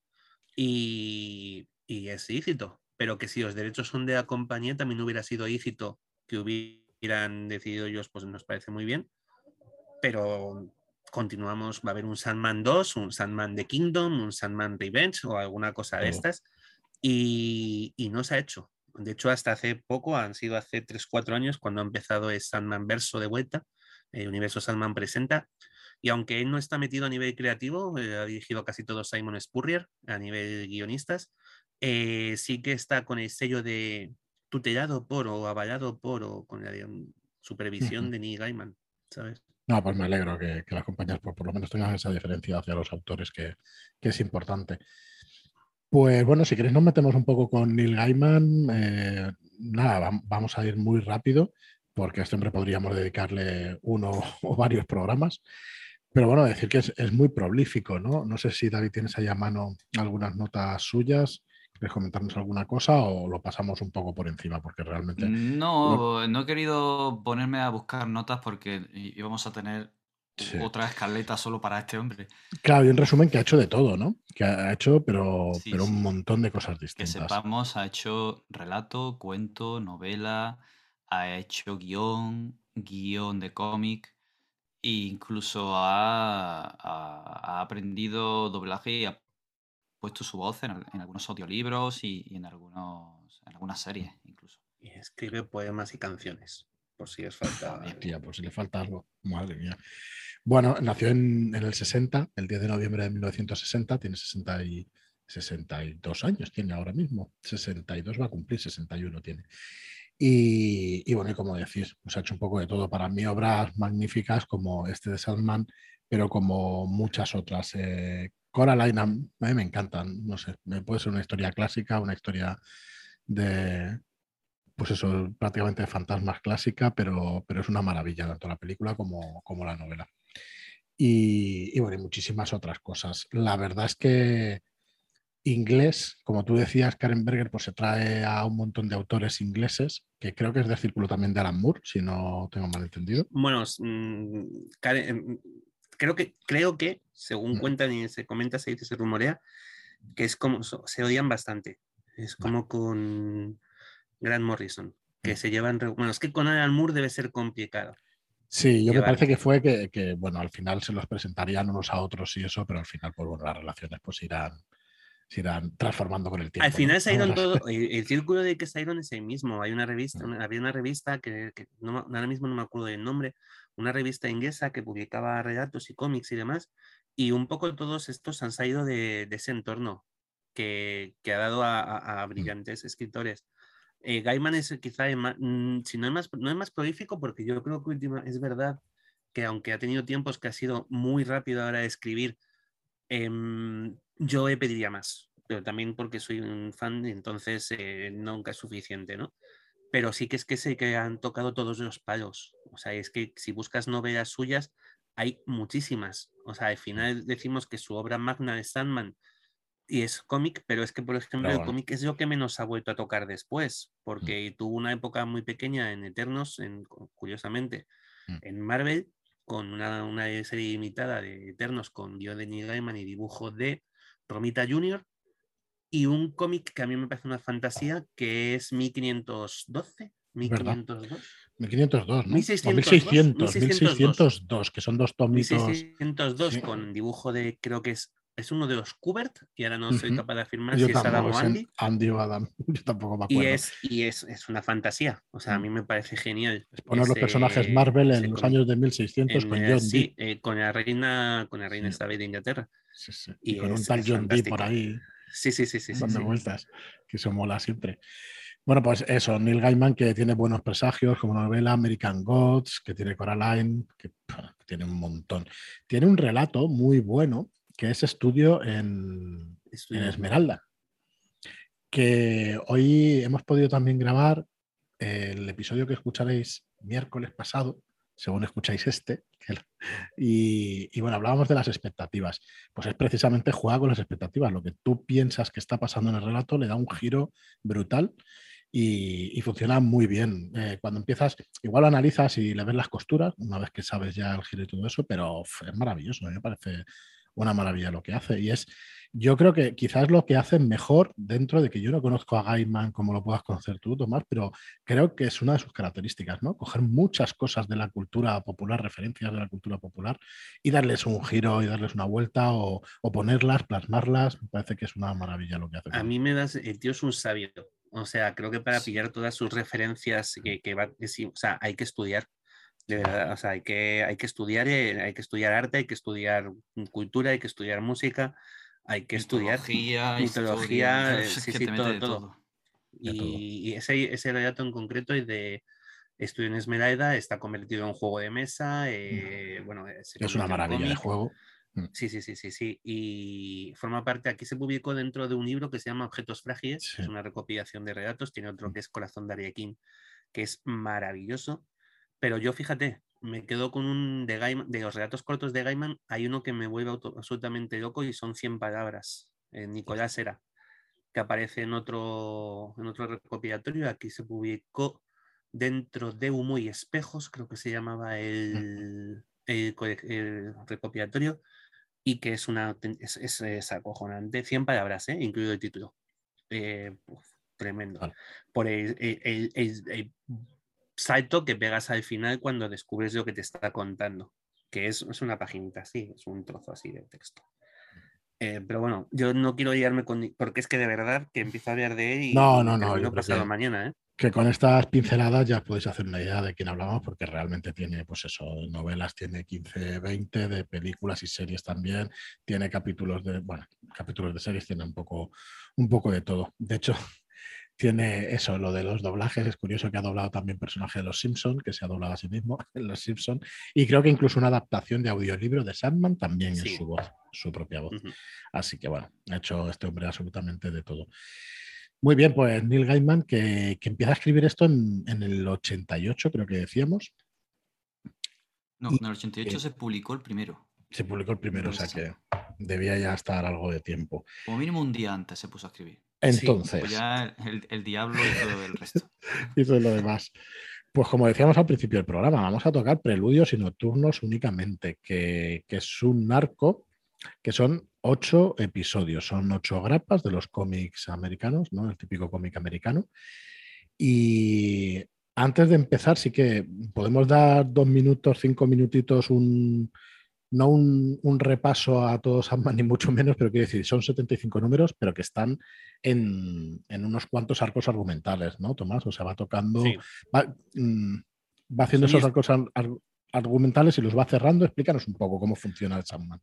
Y, y es lícito, pero que si los derechos son de la compañía también hubiera sido lícito que hubieran decidido ellos, pues nos parece muy bien, pero continuamos, va a haber un Sandman 2, un Sandman The Kingdom, un Sandman Revenge o alguna cosa de estas, y, y no se ha hecho. De hecho, hasta hace poco, han sido hace 3-4 años, cuando ha empezado el Sandman Verso de vuelta, el universo Sandman presenta, y aunque él no está metido a nivel creativo, eh, ha dirigido casi todo Simon Spurrier a nivel guionistas, eh, sí que está con el sello de tutelado por o avalado por o con la supervisión de Neil Gaiman, ¿sabes? No, pues me alegro que, que las compañías por, por lo menos tengan esa diferencia hacia los autores que, es importante. Pues bueno, si queréis nos metemos un poco con Neil Gaiman. eh, nada, vam- vamos a ir muy rápido porque a este hombre podríamos dedicarle uno o varios programas. Pero bueno, decir que es, es muy prolífico, ¿no? No sé si David tienes ahí a mano algunas notas suyas. ¿Quieres comentarnos alguna cosa o lo pasamos un poco por encima? Porque realmente... No, no he querido ponerme a buscar notas porque íbamos a tener Sí. otra escaleta solo para este hombre. Claro, y en resumen que ha hecho de todo, ¿no? Que ha hecho, pero, Sí, pero sí. un montón de cosas Que distintas. sepamos, ha hecho relato, cuento, novela, ha hecho guion, guion de cómic, e incluso ha, ha- ha aprendido doblaje y ha puesto su voz en, al- en algunos audiolibros y, y en, algunos, en algunas series incluso. Y escribe poemas y canciones, por si os falta. algo. Hostia, pues si le falta algo. Madre mía. Bueno, nació en, en el 60, el 10 de noviembre de 1960, tiene 60 y, 62 años, tiene ahora mismo. 62 va a cumplir, 61 tiene. Y, y bueno, y como decís, pues ha hecho un poco de todo. Para mí, obras magníficas como este de Sandman, pero como muchas otras. Eh, Coraline, a mí me encantan, no sé, puede ser una historia clásica, una historia de, pues eso, prácticamente de fantasmas clásica, pero, pero es una maravilla tanto la película como, como la novela. Y, bueno, y muchísimas otras cosas. La verdad es que inglés, como tú decías, Karen Berger, pues se trae a un montón de autores ingleses, que creo que es del círculo también de Alan Moore, si no tengo mal entendido. Bueno, mm, Karen- creo que, creo que, según Mm. cuentan y se comenta, se dice, se rumorea, que es como, se odian bastante. Es como con Grant Morrison, que Mm. se llevan, bueno, es que con Alan Moore debe ser complicado. Sí, yo me parece que fue que, que, bueno, al final se los presentarían unos a otros y eso, pero al final, pues bueno, las relaciones pues irán, se irán transformando con el tiempo. Al final Vamos a- todo, el, el círculo de que Sairon es el mismo. Hay una revista, una- había una revista que, que no, me- ahora mismo no me acuerdo del nombre, una revista inglesa que publicaba relatos y cómics y demás, y un poco todos estos han salido de, de ese entorno que, que ha dado a, a- a brillantes escritores. Eh, Gaiman es quizá el más, mm, si no es más, no es más prolífico, porque yo creo que última, es verdad que aunque ha tenido tiempos que ha sido muy rápido ahora de escribir, em, yo pediría más, pero también porque soy un fan, entonces eh, nunca es suficiente, ¿no? Pero sí que es que sé que han tocado todos los palos. O sea, es que si buscas novelas suyas, hay muchísimas. O sea, al final decimos que su obra magna es Sandman y es cómic, pero es que, por ejemplo, el cómic es lo que menos ha vuelto a tocar después, mm. porque tuvo una época muy pequeña en Eternos, en, curiosamente, mm. en Marvel, con una, serie limitada de Eternos con guion de Neil Gaiman y dibujo de Romita Jr. Y un cómic que a mí me parece una fantasía, que es 1512. 1502. 1502, ¿no? 1600, 1600, 1602, que son dos tomitos. 1602 con dibujo de, creo que es es uno de los Kubert, y ahora no soy capaz de afirmar si es Adam o Andy. Andy o Adam, yo tampoco me acuerdo. Y es, y es, es una fantasía, o sea, a mm. mí me parece genial. Es poner los personajes Marvel en los años de 1600 con John Sí, eh, con la reina, con la reina Isabel de Inglaterra. Sí, sí. Y, con un tal John Dee por ahí. Sí, sí, sí, sí. Dando vueltas, que eso mola siempre. Bueno, pues eso, Neil Gaiman que tiene buenos presagios, como novela American Gods, que tiene Coraline, que tiene un montón. Tiene un relato muy bueno que es estudio en, Esmeralda. Que hoy hemos podido también grabar el episodio que escucharéis miércoles pasado, según escucháis este, y, bueno, hablábamos de las expectativas. Pues es precisamente jugar con las expectativas. Lo que tú piensas que está pasando en el relato le da un giro brutal y, funciona muy bien. Eh, cuando empiezas, igual lo analizas y le ves las costuras, una vez que sabes ya el giro y todo eso, pero es maravilloso, me parece una maravilla lo que hace. Y es, yo creo que quizás lo que hace mejor dentro de que yo no conozco a Gaiman como lo puedas conocer tú, Tomás, pero creo que es una de sus características, ¿no? Coger muchas cosas de la cultura popular, referencias de la cultura popular, y darles un giro y darles una vuelta o, ponerlas, plasmarlas. Me parece que es una maravilla lo que hace. A mí me das, el tío es un sabio. O sea, creo que para pillar todas sus referencias que, que va, o sea, hay que estudiar de verdad, o sea, hay que, hay que estudiar, eh, hay que estudiar arte, hay que estudiar cultura, hay que estudiar música, hay que estudiar mitología, eh, sí, sí, todo, todo. Y, ese, ese relato en concreto es de Estudio en Esmeralda, está convertido en juego de mesa, eh, bueno, es una maravilla de juego. Mm. Sí, sí, sí, sí, sí. Y forma parte, aquí se publicó dentro de un libro que se llama Objetos Frágiles, es una recopilación de relatos, tiene otro mm. que es Corazón de Ariequín, que es maravilloso. Pero yo, fíjate, me quedo con un de Gaiman, de los relatos cortos de Gaiman, hay uno que me vuelve absolutamente loco y son 100 palabras. Eh, Nicolás era, que aparece en otro, en otro recopilatorio. Aquí se publicó dentro de Humo y Espejos, creo que se llamaba el, el, recopilatorio, y que es una es, es, acojonante. 100 palabras, ¿eh? incluido el título. Eh, tremendo. Por el, el, salto que pegas al final cuando descubres lo que te está contando, que es, es una paginita así, es un trozo así de texto. Eh, pero bueno, yo no quiero guiarme con. Porque es que de verdad que empiezo a hablar de él y. No, no, no. Yo pasado mañana, ¿eh? Que con estas pinceladas ya podéis hacer una idea de quién hablamos, porque realmente tiene, pues eso, novelas, tiene 15, 20, de películas y series también. Tiene capítulos de. Bueno, capítulos de series, tiene un poco, un poco de todo. De hecho, tiene eso, lo de los doblajes. Es curioso que ha doblado también personaje de Los Simpson, que se ha doblado a sí mismo en Los Simpson. Y creo que incluso una adaptación de audiolibro de Sandman también es su voz, su propia voz. Así que bueno, ha hecho este hombre absolutamente de todo. Muy bien, pues Neil Gaiman, que, empieza a escribir esto en, el 88, creo que decíamos. No, en el 88 se publicó el primero. Se publicó el primero, o sea que debía ya estar algo de tiempo. Como mínimo un día antes se puso a escribir. Entonces. pues ya el, diablo hizo el resto. hizo lo demás. Pues como decíamos al principio del programa, vamos a tocar preludios y nocturnos únicamente, que, es un narco que son ocho episodios, son ocho grapas de los cómics americanos, ¿no? El típico cómic americano. Y antes de empezar, sí que podemos dar dos minutos, cinco minutitos, un, no un, repaso a todos ni mucho menos, pero quiero decir, son 75 números, pero que están en, unos cuantos arcos argumentales, ¿no, Tomás? O sea, va tocando, mm, va, haciendo esos arcos argumentales y los va cerrando. Explícanos un poco cómo funciona el Sandman.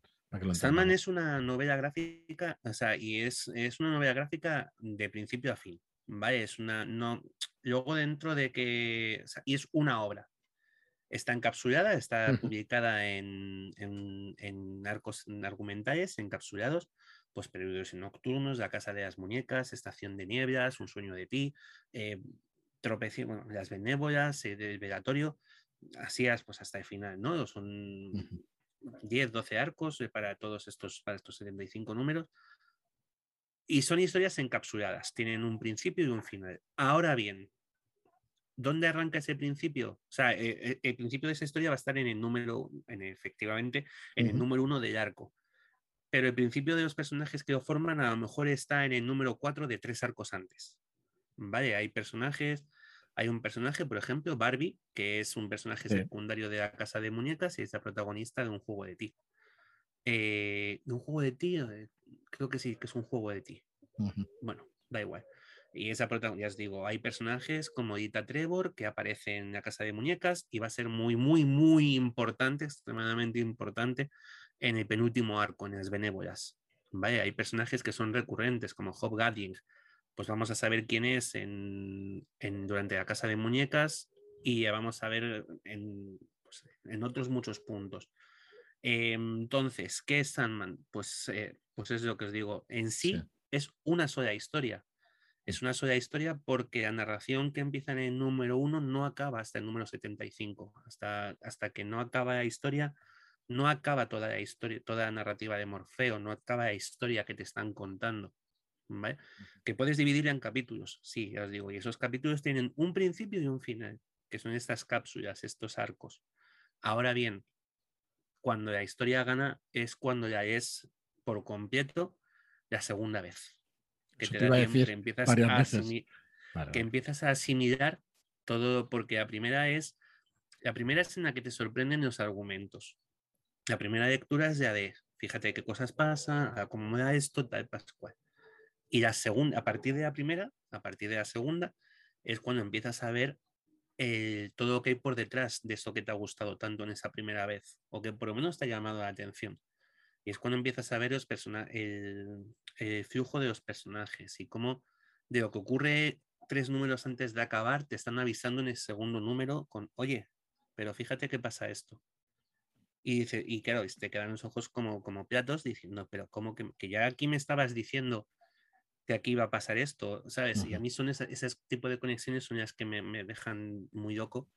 Sandman es una novela gráfica, o sea, y es, es, una novela gráfica de principio a fin, ¿vale? Es una, no, luego dentro de que, y es una obra, Está encapsulada, está publicada en, arcos argumentales, encapsulados, pues periodos nocturnos, La Casa de las Muñecas, Estación de Nieblas, Un Sueño de Ti, eh, Las Benévolas, El Velatorio, así pues hasta el final, ¿no? Son 10, 12 arcos eh, para todos estos, para estos 75 números. Y son historias encapsuladas, tienen un principio y un final. Ahora bien, ¿dónde arranca ese principio? O sea, eh, eh, el principio de esa historia va a estar en el número, en, efectivamente, en el número uno del arco. Pero el principio de los personajes que lo forman a lo mejor está en el número cuatro de tres arcos antes. ¿Vale? Hay personajes, hay un personaje, por ejemplo, Barbie, que es un personaje secundario de la casa de muñecas y es la protagonista de un juego de ti. Eh, ¿De un juego de ti? Creo que sí, que es un juego de ti. Bueno, da igual. Y esa protagonista, ya os digo, hay personajes como Dita Trevor que aparece en la casa de muñecas y va a ser muy, muy, muy importante, extremadamente importante en el penúltimo arco, en las benévolas. ¿Vale? Hay personajes que son recurrentes, como Hob Gadding. Pues vamos a saber quién es en, durante la casa de muñecas y ya vamos a ver en, pues, en otros muchos puntos. entonces, ¿qué es Sandman? Pues, eh, pues es lo que os digo. En sí, es una sola historia. Es una sola historia porque la narración que empieza en el número uno no acaba hasta el número 75. Hasta, hasta que no acaba la historia, no acaba toda la historia, toda la narrativa de Morfeo, no acaba la historia que te están contando. ¿vale? Que puedes dividirla en capítulos, sí, ya os digo, y esos capítulos tienen un principio y un final, que son estas cápsulas, estos arcos. Ahora bien, cuando la historia gana es cuando ya es por completo la segunda vez que te, da tiempo, que empiezas, a que empiezas a asimilar todo, porque la primera es la primera es en la que te sorprenden los argumentos. La primera lectura es ya de, fíjate qué cosas pasan, cómo me da esto, tal, pascual. Y la segunda, a partir de la primera, a partir de la segunda, es cuando empiezas a ver todo lo que hay por detrás de eso que te ha gustado tanto en esa primera vez, o que por lo menos te ha llamado la atención. Y es cuando empiezas a ver los el, el, flujo de los personajes y cómo de lo que ocurre tres números antes de acabar te están avisando en el segundo número con, oye, pero fíjate qué pasa esto. Y, dice, y claro, te quedan los ojos como, como platos diciendo, pero como que, que, ya aquí me estabas diciendo que aquí iba a pasar esto, ¿sabes? Y a mí son ese, tipo de conexiones son las que me, me, dejan muy loco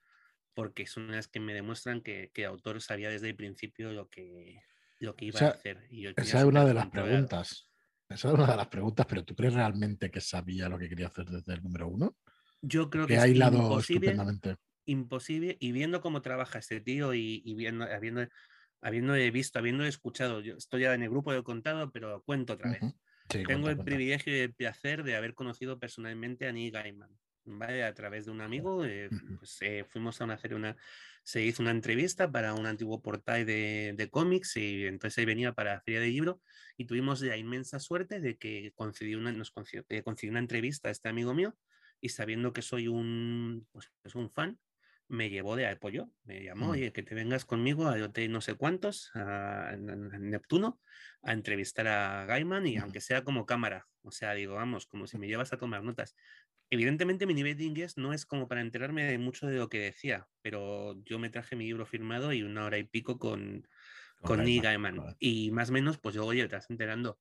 porque son las que me demuestran que, que el autor sabía desde el principio lo que, lo que iba a hacer. esa es una de las preguntas. Esa es una de las preguntas, pero ¿tú crees realmente que sabía lo que quería hacer desde el número uno? Yo creo que, que ha hilado imposible, imposible. Y viendo cómo trabaja este tío y, viendo, habiendo, habiendo visto, habiendo escuchado, yo estoy ya en el grupo de contado, pero cuento otra vez. Tengo el privilegio y el placer de haber conocido personalmente a Neil Gaiman. ¿vale? A través de un amigo, eh, pues, eh, fuimos a hacer una, se hizo una entrevista para un antiguo portal de, de cómics y entonces ahí venía para la feria de libro y tuvimos la inmensa suerte de que concedió una, nos concedió, eh, una entrevista a este amigo mío y sabiendo que soy un, pues, un fan, me llevó de apoyo, me llamó, mm. oye, que te vengas conmigo a hotel no sé cuántos, a, Neptuno, a entrevistar a Gaiman y aunque sea como cámara, o sea, digo, vamos, como si me llevas a tomar notas. Evidentemente mi nivel de inglés no es como para enterarme de mucho de lo que decía, pero yo me traje mi libro firmado y una hora y pico con, con, Neil Gaiman. Y más o menos, pues yo, oye, te vas enterando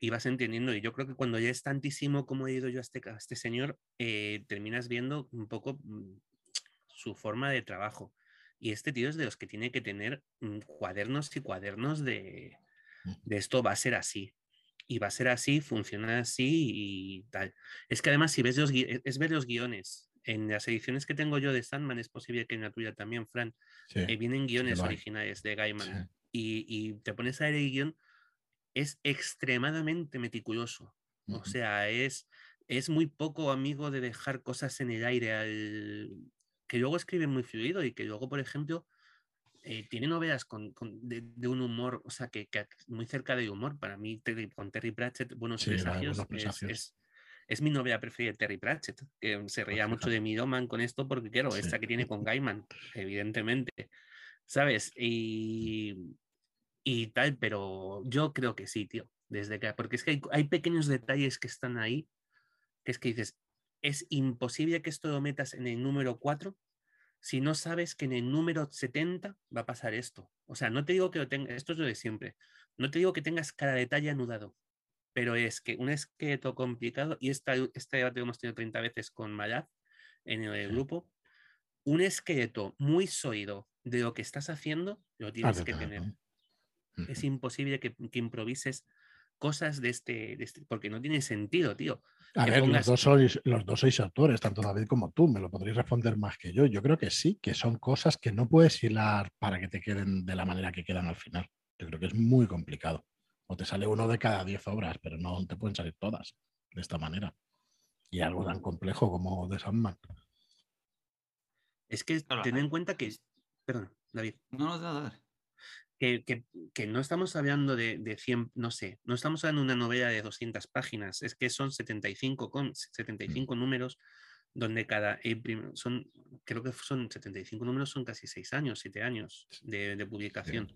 y vas entendiendo. Y yo creo que cuando ya es tantísimo como he ido yo a este, a este señor, eh, terminas viendo un poco mm, su forma de trabajo. Y este tío es de los que tiene que tener mm, cuadernos y cuadernos de, de esto va a ser así y va a ser así, funciona así y tal. Es que además si ves los es ver los guiones. En las ediciones que tengo yo de Sandman es posible que en la tuya también, Fran, eh, vienen guiones originales de Gaiman y, te pones a leer el guion, es extremadamente meticuloso. O sea, es, es muy poco amigo de dejar cosas en el aire al, que luego escribe muy fluido y que luego, por ejemplo, eh, tiene novelas con, de, un humor, o sea, que, muy cerca de humor. Para mí, con Terry Pratchett, Buenos Presagios, es, es, mi novela preferida, Terry Pratchett, que se reía mucho de Midoman con esto, porque quiero, esta que tiene con Gaiman, evidentemente, ¿sabes? Y, y tal, pero yo creo que sí, tío, desde que, porque es que hay, hay pequeños detalles que están ahí, que es que dices, es imposible que esto lo metas en el número 4 si no sabes que en el número 70 va a pasar esto. O sea, no te digo que lo tengas, esto es lo de siempre, no te digo que tengas cada detalle anudado, pero es que un esqueleto complicado, y esta, este debate lo hemos tenido 30 veces con Mayaz en el grupo, un esqueleto muy sólido de lo que estás haciendo, lo tienes que tener. Es imposible que, improvises cosas de este, de este, porque no tiene sentido, tío. A ver, los, dos sois, los dos sois autores, tanto David como tú, me lo podréis responder más que yo. Yo creo que sí, que son cosas que no puedes hilar para que te queden de la manera que quedan al final. Yo creo que es muy complicado. O te sale uno de cada diez obras, pero no te pueden salir todas de esta manera. Y algo tan complejo como de Sandman. Es que ten en cuenta que. Perdón, David. No, no, no, que, no estamos hablando de, de, 100, no sé, no estamos hablando de una novela de 200 páginas, es que son 75, con, 75 mm. números donde cada, son, creo que son 75 números, son casi 6 años, 7 años de, publicación.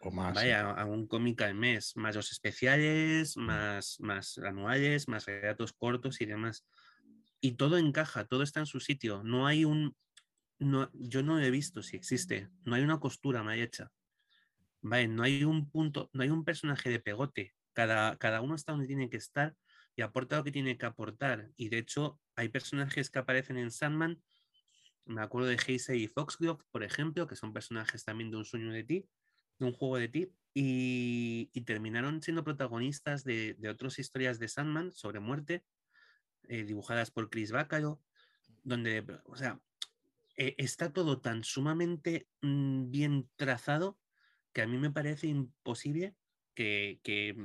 O más. Vaya, a un cómic al mes, más los especiales, mm. más, más anuales, más relatos cortos y demás. Y todo encaja, todo está en su sitio. No hay un. No, yo no he visto si existe, no hay una costura mal hecha. No hay un punto, no hay un personaje de pegote. Cada, cada uno está donde tiene que estar y aporta lo que tiene que aportar. Y de hecho, hay personajes que aparecen en Sandman. Me acuerdo de Heisei y Foxglove, por ejemplo, que son personajes también de un sueño de ti, de un juego de ti, y, terminaron siendo protagonistas de, otras historias de Sandman sobre muerte, eh, dibujadas por Chris Bacalo, donde, o sea, eh, está todo tan sumamente mm, bien trazado que a mí me parece imposible que, que,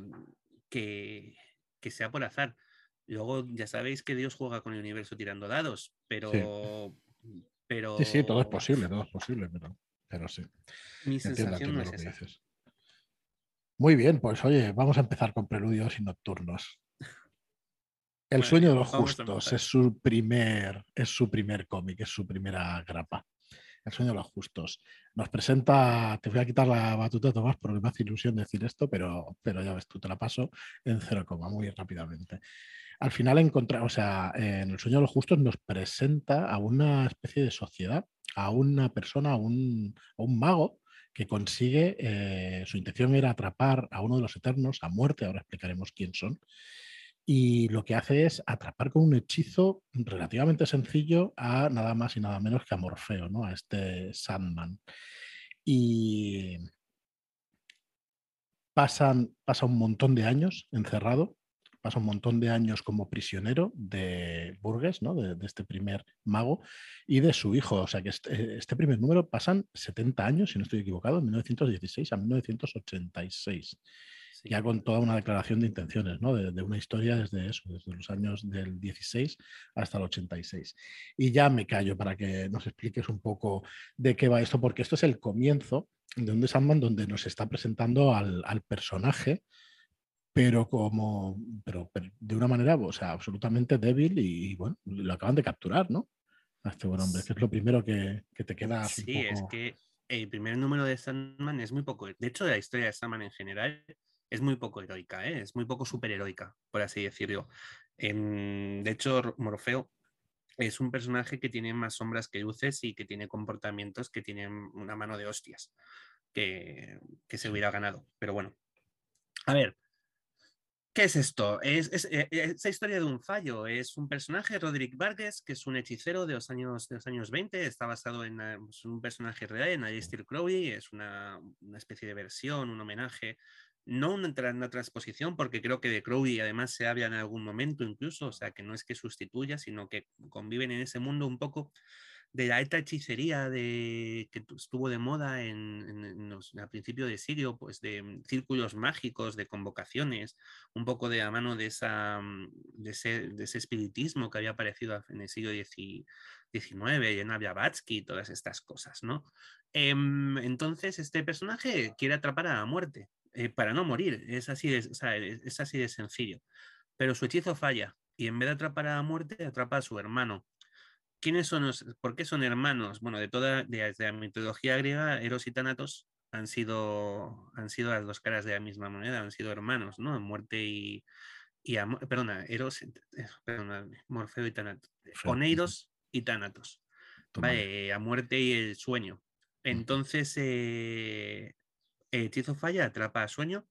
que, sea por azar. Luego ya sabéis que Dios juega con el universo tirando dados, pero... Sí. pero... sí, sí, todo es posible, todo es posible, pero, pero sí. Mi sensación no es esa. Muy bien, pues oye, vamos a empezar con preludios y nocturnos. El sueño de los justos es su primer, es su primer cómic, es su primera grapa. El sueño de los justos. Nos presenta, te voy a quitar la batuta, Tomás, porque me hace ilusión decir esto, pero, pero ya ves, tú te la paso en cero coma, muy rápidamente. Al final encontrar, o sea, en el sueño de los justos nos presenta a una especie de sociedad, a una persona, a un, mago que consigue, eh, su intención era atrapar a uno de los eternos a muerte, ahora explicaremos quién son, y lo que hace es atrapar con un hechizo relativamente sencillo a nada más y nada menos que a Morfeo, ¿no? a este Sandman. Y pasa un montón de años encerrado, pasa un montón de años como prisionero de Burgess, ¿no? de, este primer mago, y de su hijo. O sea que este, este, primer número pasan 70 años, si no estoy equivocado, de 1916 a 1986 ya con toda una declaración de intenciones, ¿no? De, una historia desde eso, desde los años del 16 hasta el 86. Y ya me callo para que nos expliques un poco de qué va esto, porque esto es el comienzo de un Sandman donde nos está presentando al, personaje, pero como pero, de una manera, o sea, absolutamente débil y, bueno, lo acaban de capturar, ¿no? A este buen hombre, que es lo primero que, te queda. Sí, es que el primer número de Sandman es muy poco. De hecho, de la historia de Sandman en general es muy poco heroica, ¿eh? es muy poco superheroica, por así decirlo. de hecho, Morfeo es un personaje que tiene más sombras que luces y que tiene comportamientos que tienen una mano de hostias que, se hubiera ganado. Pero bueno, a ver, ¿Qué es esto? Es, es, eh, esa historia de un fallo. Es un personaje, Roderick Vargas, que es un hechicero de los años, de los años 20. Está basado en, eh, un personaje real, en Alistair Crowley. Es una, una, especie de versión, un homenaje no una, una, transposición, porque creo que de Crowley además se habla en algún momento incluso, o sea, que no es que sustituya, sino que conviven en ese mundo un poco de la alta hechicería de, que estuvo de moda en, a principio de siglo, pues de círculos mágicos, de convocaciones, un poco de a mano de, esa, ese, de ese espiritismo que había aparecido en el siglo XIX, en Blavatsky todas estas cosas, ¿no? Em, entonces, este personaje quiere atrapar a la muerte eh, para no morir. Es así, de, es así de sencillo. Pero su hechizo falla y en vez de atrapar a la muerte, atrapa a su hermano. ¿Quiénes son los, ¿Por qué son hermanos? Bueno, de toda desde la mitología griega, Eros y Tánatos han sido, han sido las dos caras de la misma moneda, han sido hermanos, ¿no? Muerte y, y amor, perdona, Eros, eh, perdona, Morfeo y Tánatos. Oneiros y Tánatos. Vale, a muerte y el sueño. Entonces, eh, Hechizo falla, atrapa a sueño.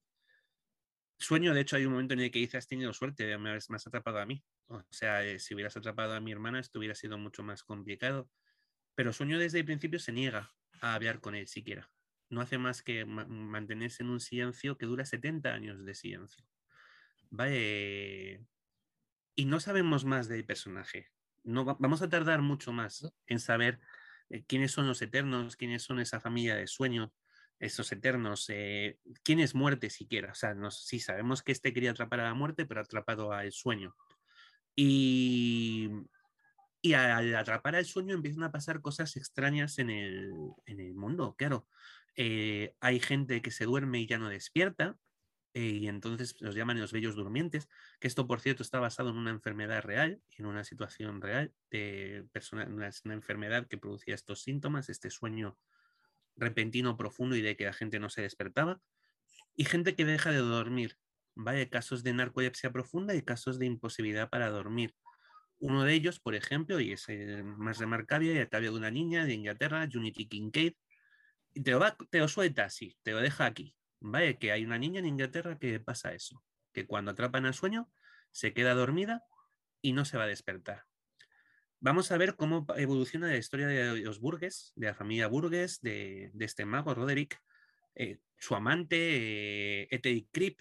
Sueño, de hecho, hay un momento en el que dice, has tenido suerte, me has, atrapado a mí. O sea, eh, si hubieras atrapado a mi hermana, esto hubiera sido mucho más complicado. Pero Sueño desde el principio se niega a hablar con él siquiera. No hace más que mantenerse en un silencio que dura 70 años de silencio. Vale. Y no sabemos más del personaje. No vamos a tardar mucho más en saber eh, quiénes son los eternos, quiénes son esa familia de sueño, esos eternos, eh, quién es muerte siquiera. O sea, no, sí sabemos que este quería atrapar a la muerte, pero atrapado al sueño. Y, y al atrapar al sueño empiezan a pasar cosas extrañas en el, en el mundo, claro. Eh, hay gente que se duerme y ya no despierta, eh, y entonces los llaman los bellos durmientes, que esto por cierto está basado en una enfermedad real, en una situación real, de persona, una, una enfermedad que producía estos síntomas, este sueño repentino, profundo y de que la gente no se despertaba, y gente que deja de dormir. ¿vale? Casos de narcolepsia profunda y casos de imposibilidad para dormir. Uno de ellos, por ejemplo, y es el más remarcable, y acaba de una niña de Inglaterra, Unity Kincaid, y te lo, te lo suelta así, te lo deja aquí. ¿Vale? Que hay una niña en Inglaterra que pasa eso, que cuando atrapan al sueño se queda dormida y no se va a despertar. Vamos a ver cómo evoluciona la historia de los Burgues, de la familia Burgues, de, este mago Roderick, eh, su amante, eh, Krip,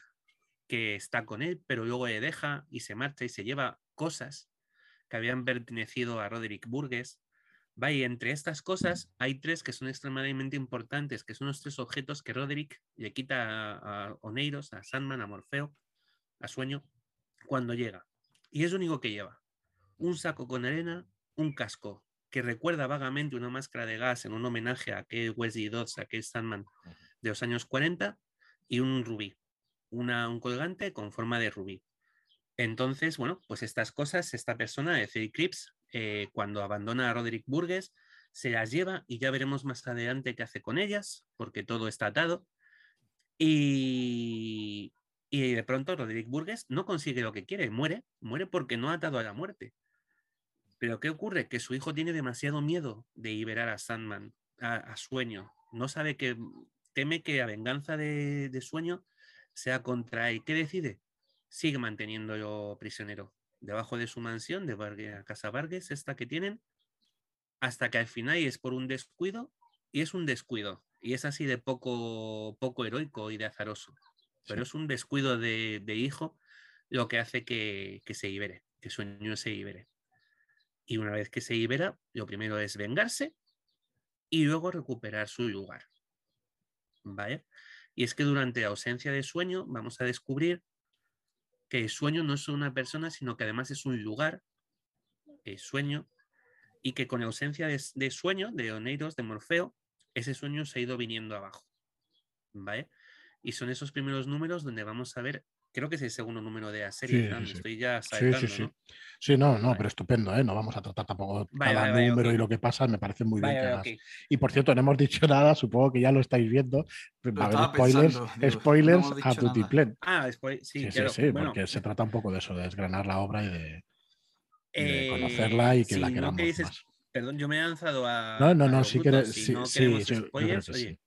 que está con él, pero luego le deja y se marcha y se lleva cosas que habían pertenecido a Roderick Burgues. Va, y entre estas cosas hay tres que son extremadamente importantes, que son los tres objetos que Roderick le quita a, a Oneiros, a Sandman, a Morfeo, a Sueño, cuando llega. Y es lo único que lleva un saco con arena, un casco que recuerda vagamente una máscara de gas en un homenaje a aquel Wesley Dodds, aquel Sandman de los años 40, y un rubí, una, un colgante con forma de rubí. Entonces, bueno, pues estas cosas, esta persona de Cedric Crips, eh, cuando abandona a Roderick Burgess, se las lleva y ya veremos más adelante qué hace con ellas, porque todo está atado. Y, y de pronto Roderick Burgess no consigue lo que quiere, muere, muere porque no ha atado a la muerte. Pero ¿qué ocurre? Que su hijo tiene demasiado miedo de liberar a Sandman, a, Sueño. No sabe que teme que la venganza de, Sueño sea contra él. ¿Qué decide? Sigue manteniéndolo prisionero debajo de su mansión de Casa Vargas, esta que tienen, hasta que al final es por un descuido y es un descuido. Y es así de poco, poco heroico y de azaroso. Pero es un descuido de, hijo lo que hace que, que se libere, que Sueño se libere. Y una vez que se libera, lo primero es vengarse y luego recuperar su lugar. ¿Vale? Y es que durante la ausencia de sueño vamos a descubrir que el sueño no es una persona, sino que además es un lugar, el sueño, y que con ausencia de, sueño, de Oneiros, de Morfeo, ese sueño se ha ido viniendo abajo. ¿Vale? Y son esos primeros números donde vamos a ver creo que es el segundo número de la serie, estoy ya saltando, sí, sí, sí. Sí, no, no, pero estupendo, ¿eh? No vamos a tratar tampoco cada número y lo que pasa, me parece muy bien. Y por cierto, no hemos dicho nada, supongo que ya lo estáis viendo. Va a haber spoilers, spoilers a Tutiplen. Ah, sí, sí, sí, porque se trata un poco de eso, de desgranar la obra y de, eh, conocerla y que la queramos más. Perdón, yo me he lanzado a. No, no, no, sí, que, sí, sí, sí,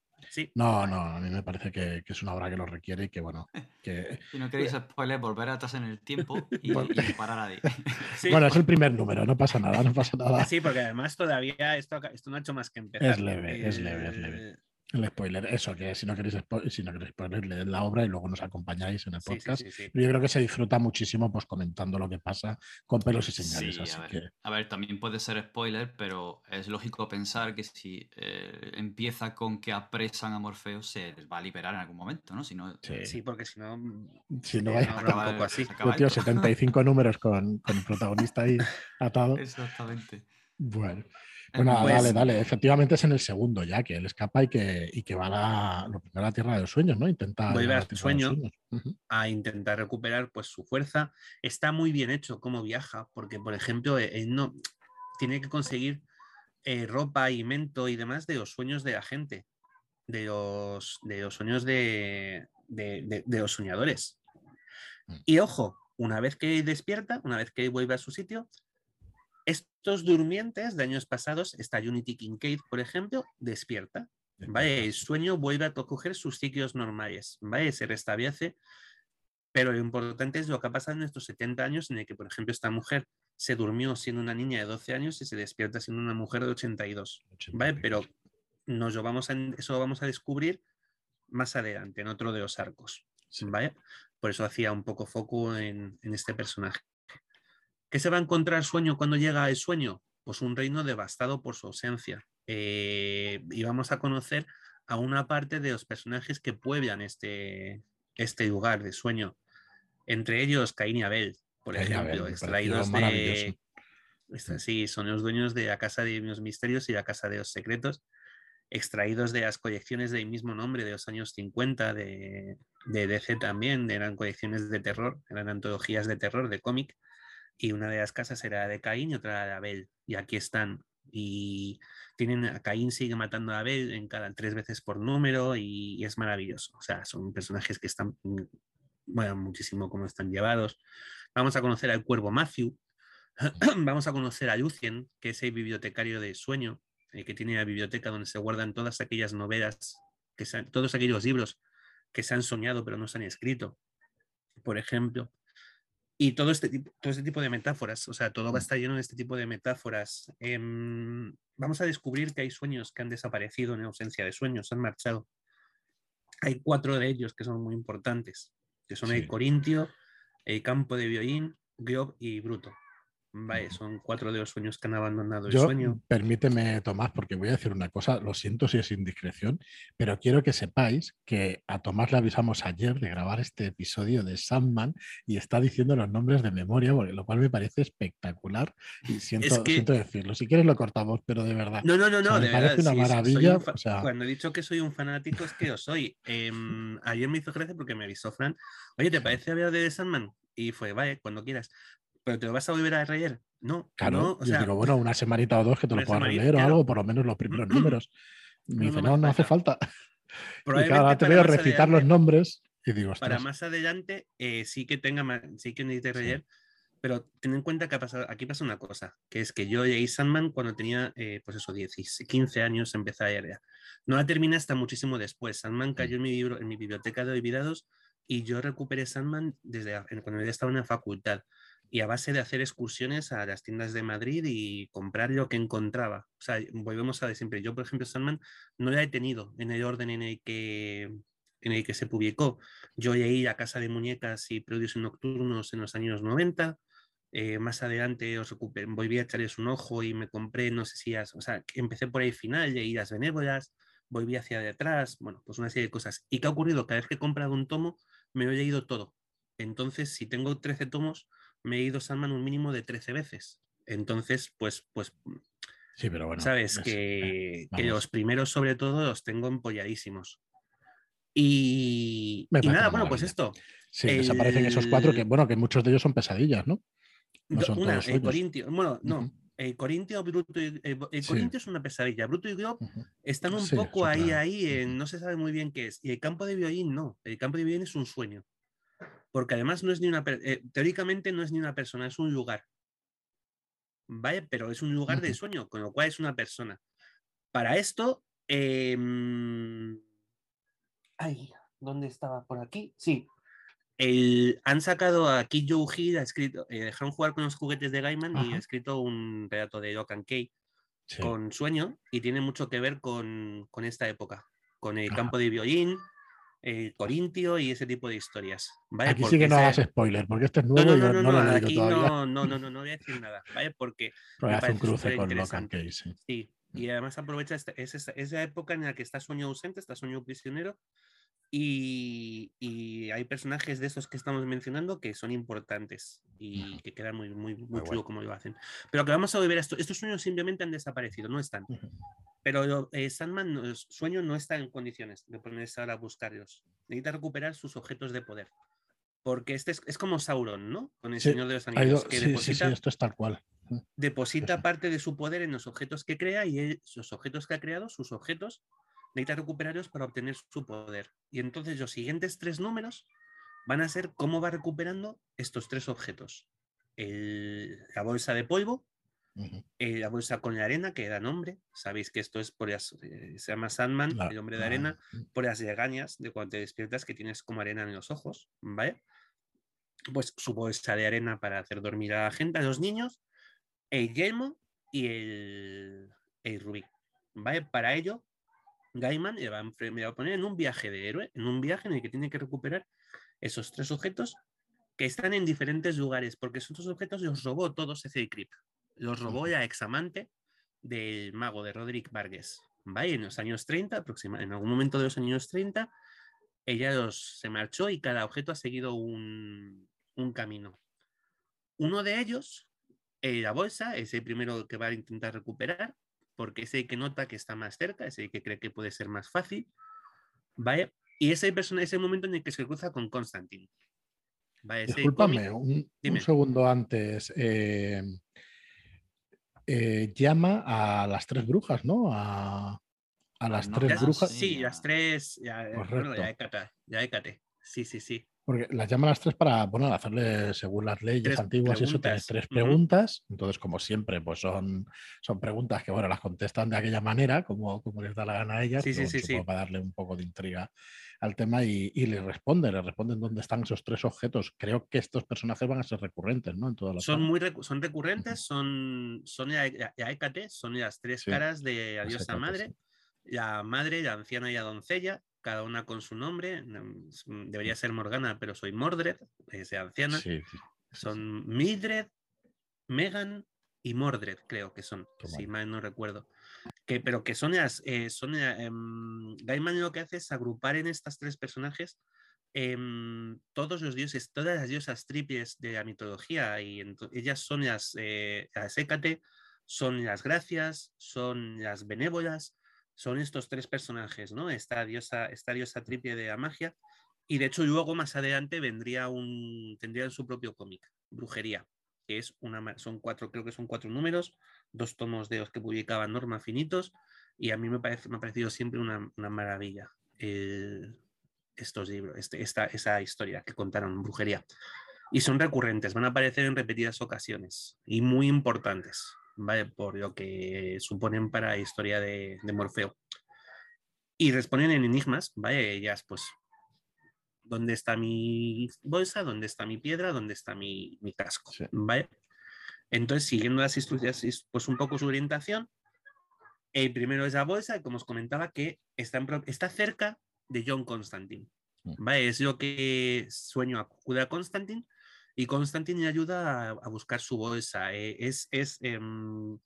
no, no, a mí me parece que, es una obra que lo requiere y que, bueno. Que... si no queréis spoiler, volver atrás en el tiempo y, parar ahí. Bueno, es el primer número, no pasa nada, no pasa nada. Sí, porque además todavía esto, esto no ha hecho más que empezar. Es leve, es leve, es leve. Eh, el spoiler, eso, que si no queréis spoiler, si no queréis spoiler, leed la obra y luego nos acompañáis en el podcast. yo creo que se disfruta muchísimo pues comentando lo que pasa con pelos y señales. así a, ver, que... a ver, también puede ser spoiler, pero es lógico pensar que si eh, empieza con que apresan a Morfeo, se les va a liberar en algún momento, ¿no? Si no sí. porque si no. Si no, vaya a un poco así. Tío, 75 números con, con el protagonista ahí atado. Exactamente. Bueno. Bueno, pues dale, dale. Efectivamente es en el segundo ya, que él escapa y que, y que va a la, lo primero a la Tierra de los Sueños, ¿no? Intenta... Vuelve a sueño a intentar recuperar pues su fuerza. Está muy bien hecho cómo viaja, porque por ejemplo, e, él no tiene que conseguir eh, ropa y mento y demás de los sueños de la gente, de los, de los sueños de, de, de los soñadores. Mm. Y ojo, una vez que despierta, una vez que vuelve a su sitio, Estos durmientes de años pasados, esta Unity Kincaid, por ejemplo, despierta. ¿vale? El sueño vuelve a coger sus ciclos normales, ¿vale? se restablece, pero lo importante es lo que ha pasado en estos 70 años en el que, por ejemplo, esta mujer se durmió siendo una niña de 12 años y se despierta siendo una mujer de 82, ¿vale? Pero nos lo vamos a, eso lo vamos a descubrir más adelante, en otro de los arcos, ¿vale? Por eso hacía un poco foco en, en este personaje. ¿Qué se va a encontrar sueño cuando llega el sueño? Pues un reino devastado por su ausencia. Eh, y vamos a conocer a una parte de los personajes que pueblan este, este lugar de sueño. Entre ellos, Caín y Abel, por ejemplo, extraídos de. Sí, son los dueños de la Casa de los Misterios y la Casa de los Secretos, extraídos de las colecciones del mismo nombre de los años 50 de, de DC también, eran colecciones de terror, eran antologías de terror, de cómic, y una de las casas era de Caín y otra de Abel, y aquí están. Y tienen a Caín sigue matando a Abel en cada tres veces por número y, es maravilloso. O sea, son personajes que están, mm, bueno, muchísimo como están llevados. Vamos a conocer al cuervo Matthew. Vamos a conocer a Lucien, que es el bibliotecario de sueño, el que tiene la biblioteca donde se guardan todas aquellas novelas, que todos aquellos libros que se han soñado pero no se han escrito, por ejemplo. Y todo este, tipo, todo este tipo de metáforas, o sea, todo va a mm. estar lleno de este tipo de metáforas. Em, vamos a descubrir que hay sueños que han desaparecido en ausencia de sueños, han marchado. Hay cuatro de ellos que son muy importantes, que son el Corintio, el Campo de Violín, Glob y Bruto. Vale, son cuatro de los sueños que han abandonado el sueño. Permíteme, Tomás, porque voy a decir una cosa, lo siento si es indiscreción, pero quiero que sepáis que a Tomás le avisamos ayer de grabar este episodio de Sandman y está diciendo los nombres de memoria, lo cual me parece espectacular y siento, decirlo. Si quieres lo cortamos, pero de verdad. No, no, no, no. me parece una maravilla. Cuando he dicho que soy un fanático es que lo soy. Em, ayer me hizo gracia porque me avisó Fran, oye, ¿te parece hablar de Sandman? Y fue, vaya, cuando quieras pero te lo vas a volver a leer. No, claro. yo digo, bueno, una semanita o dos que te lo puedas leer o algo, por lo menos los primeros números. Me dice, no, no, hace falta. Y claro, te a recitar los nombres y digo, Para más adelante eh, sí que tenga, sí que necesite leer, pero ten en cuenta que ha pasado, aquí pasa una cosa, que es que yo leí Sandman cuando tenía, eh, pues eso, 10, 15 años, empecé a leer. No la terminé hasta muchísimo después. Sandman cayó en mi, libro, en mi biblioteca de olvidados y yo recuperé Sandman desde cuando ya estaba en la facultad y a base de hacer excursiones a las tiendas de Madrid y comprar lo que encontraba. O sea, volvemos a de siempre. Yo, por ejemplo, Sandman no la he tenido en el orden en el que, en el que se publicó. Yo llegué a Casa de Muñecas y Produce Nocturnos en los años 90. Eh, más adelante os volví a echarles un ojo y me compré, no sé si, o sea, empecé por ahí final, llegué las benévolas, volví hacia detrás, bueno, pues una serie de cosas. ¿Y qué ha ocurrido? Cada vez que he comprado un tomo, me lo he leído todo. Entonces, si tengo 13 tomos, me he ido Sandman un mínimo de 13 veces. Entonces, pues, pues. Sí, pero bueno. Sabes eh, que, los primeros, sobre todo, los tengo empolladísimos. Y, nada, bueno, pues esto. Sí, desaparecen esos cuatro que, bueno, que muchos de ellos son pesadillas, ¿no? una, el Corintio, bueno, no, el Corintio, Bruto y, el, Corintio es una pesadilla. Bruto y Glob están un poco ahí, ahí, no se sabe muy bien qué es. Y el campo de violín no. El campo de violín es un sueño porque además no es ni una, eh, teóricamente no es ni una persona, es un lugar. ¿Vale? Pero es un lugar de sueño, con lo cual es una persona. Para esto, em, ay, ¿dónde estaba? ¿Por aquí? Sí. han sacado aquí Joe Hill, ha escrito, eh, dejaron jugar con los juguetes de Gaiman y ha escrito un relato de Lock and Kay con sueño y tiene mucho que ver con, esta época, con el campo de violín, el Corintio y ese tipo de historias. Aquí sí que no hagas spoiler, porque este es nuevo no, no, no, no, no, no, aquí no, no, no, no, no voy a decir nada, ¿vale? Porque hace un cruce con Locan. Sí. y además aprovecha esta, esa, época en la que está sueño ausente, está sueño prisionero, y, y, hay personajes de esos que estamos mencionando que son importantes y que quedan muy, muy, muy, chulo como lo hacen. Pero que vamos a ver esto, estos sueños simplemente han desaparecido, no están. Pero eh, Sandman, sueño no está en condiciones de ponerse ahora a buscarlos. Necesita recuperar sus objetos de poder. Porque este es, es como Sauron, ¿no? Con el Señor de los Anillos. que deposita, esto es tal cual. Deposita parte de su poder en los objetos que crea y esos objetos que ha creado, sus objetos, necesita recuperarlos para obtener su poder. Y entonces los siguientes tres números van a ser cómo va recuperando estos tres objetos. la bolsa de polvo, eh, la bolsa con la arena, que da nombre. Sabéis que esto es por las, eh, se llama Sandman, el hombre de arena, por las legañas de cuando te despiertas que tienes como arena en los ojos, ¿vale? Pues su bolsa de arena para hacer dormir a la gente, a los niños, el yelmo y el, el rubí, ¿vale? Para ello, Gaiman le va, a poner en un viaje de héroe, en un viaje en el que tiene que recuperar esos tres objetos que están en diferentes lugares, porque esos objetos los robó todos ese Creep los robó la examante del mago de Roderick Vargas. ¿vale? En los años 30, en algún momento de los años 30, ella los, se marchó y cada objeto ha seguido un, camino. Uno de ellos, eh, la bolsa, es el primero que va a intentar recuperar, porque es el que nota que está más cerca, es el que cree que puede ser más fácil. ¿vale? Y ese, persona, ese momento en el que se cruza con Constantine. ¿vale? Discúlpame, un, segundo antes. Eh, eh, llama a las tres brujas, ¿no? A, las tres brujas. Sí, las tres. Ya, bueno, ya, ya Sí, sí, sí. Porque las llama a las tres para, bueno, hacerle, según las leyes antiguas y eso, tener tres preguntas. Entonces, como siempre, pues son, son preguntas que, bueno, las contestan de aquella manera, como, como les da la gana a ellas, sí, sí, sí, para darle un poco de intriga al tema y, le responde, le responden dónde están esos tres objetos. Creo que estos personajes van a ser recurrentes, ¿no? En todas son muy son recurrentes, son, son ya, son las tres caras de la diosa madre, la madre, la anciana y la doncella, cada una con su nombre. Mm, debería ser Morgana, pero soy Mordred, es anciana. son Mildred, Megan y Mordred, creo que son, si mal no recuerdo que, pero que son, eh, son eh, Gaiman lo que hace es agrupar en estas tres personajes em, todos los dioses, todas las diosas triples de la mitología, y ellas son las, eh, las Hécate, son las gracias, son las benévolas, son estos tres personajes, ¿no? Esta diosa, esta diosa triple de la magia, y de hecho luego más adelante vendría un, tendrían su propio cómic, Brujería, que es una, son cuatro, creo que son cuatro números, dos tomos de los que publicaban Norma Finitos, y a mí me, parece, me ha parecido siempre una, maravilla estos libros, este, esta, esa historia que contaron Brujería. Y son recurrentes, van a aparecer en repetidas ocasiones y muy importantes, ¿vale? Por lo que suponen para la historia de, Morfeo. Y responden en enigmas, ¿vale? Ellas, pues, ¿dónde está mi bolsa? ¿Dónde está mi piedra? ¿Dónde está mi, casco? ¿Vale? Entonces, siguiendo las instrucciones, pues un poco su orientación, el primero es la bolsa, como os comentaba, que está, está cerca de John Constantine. ¿vale? Es lo que sueño acude a Constantine y Constantine le ayuda a, buscar su bolsa. Eh, es, es em,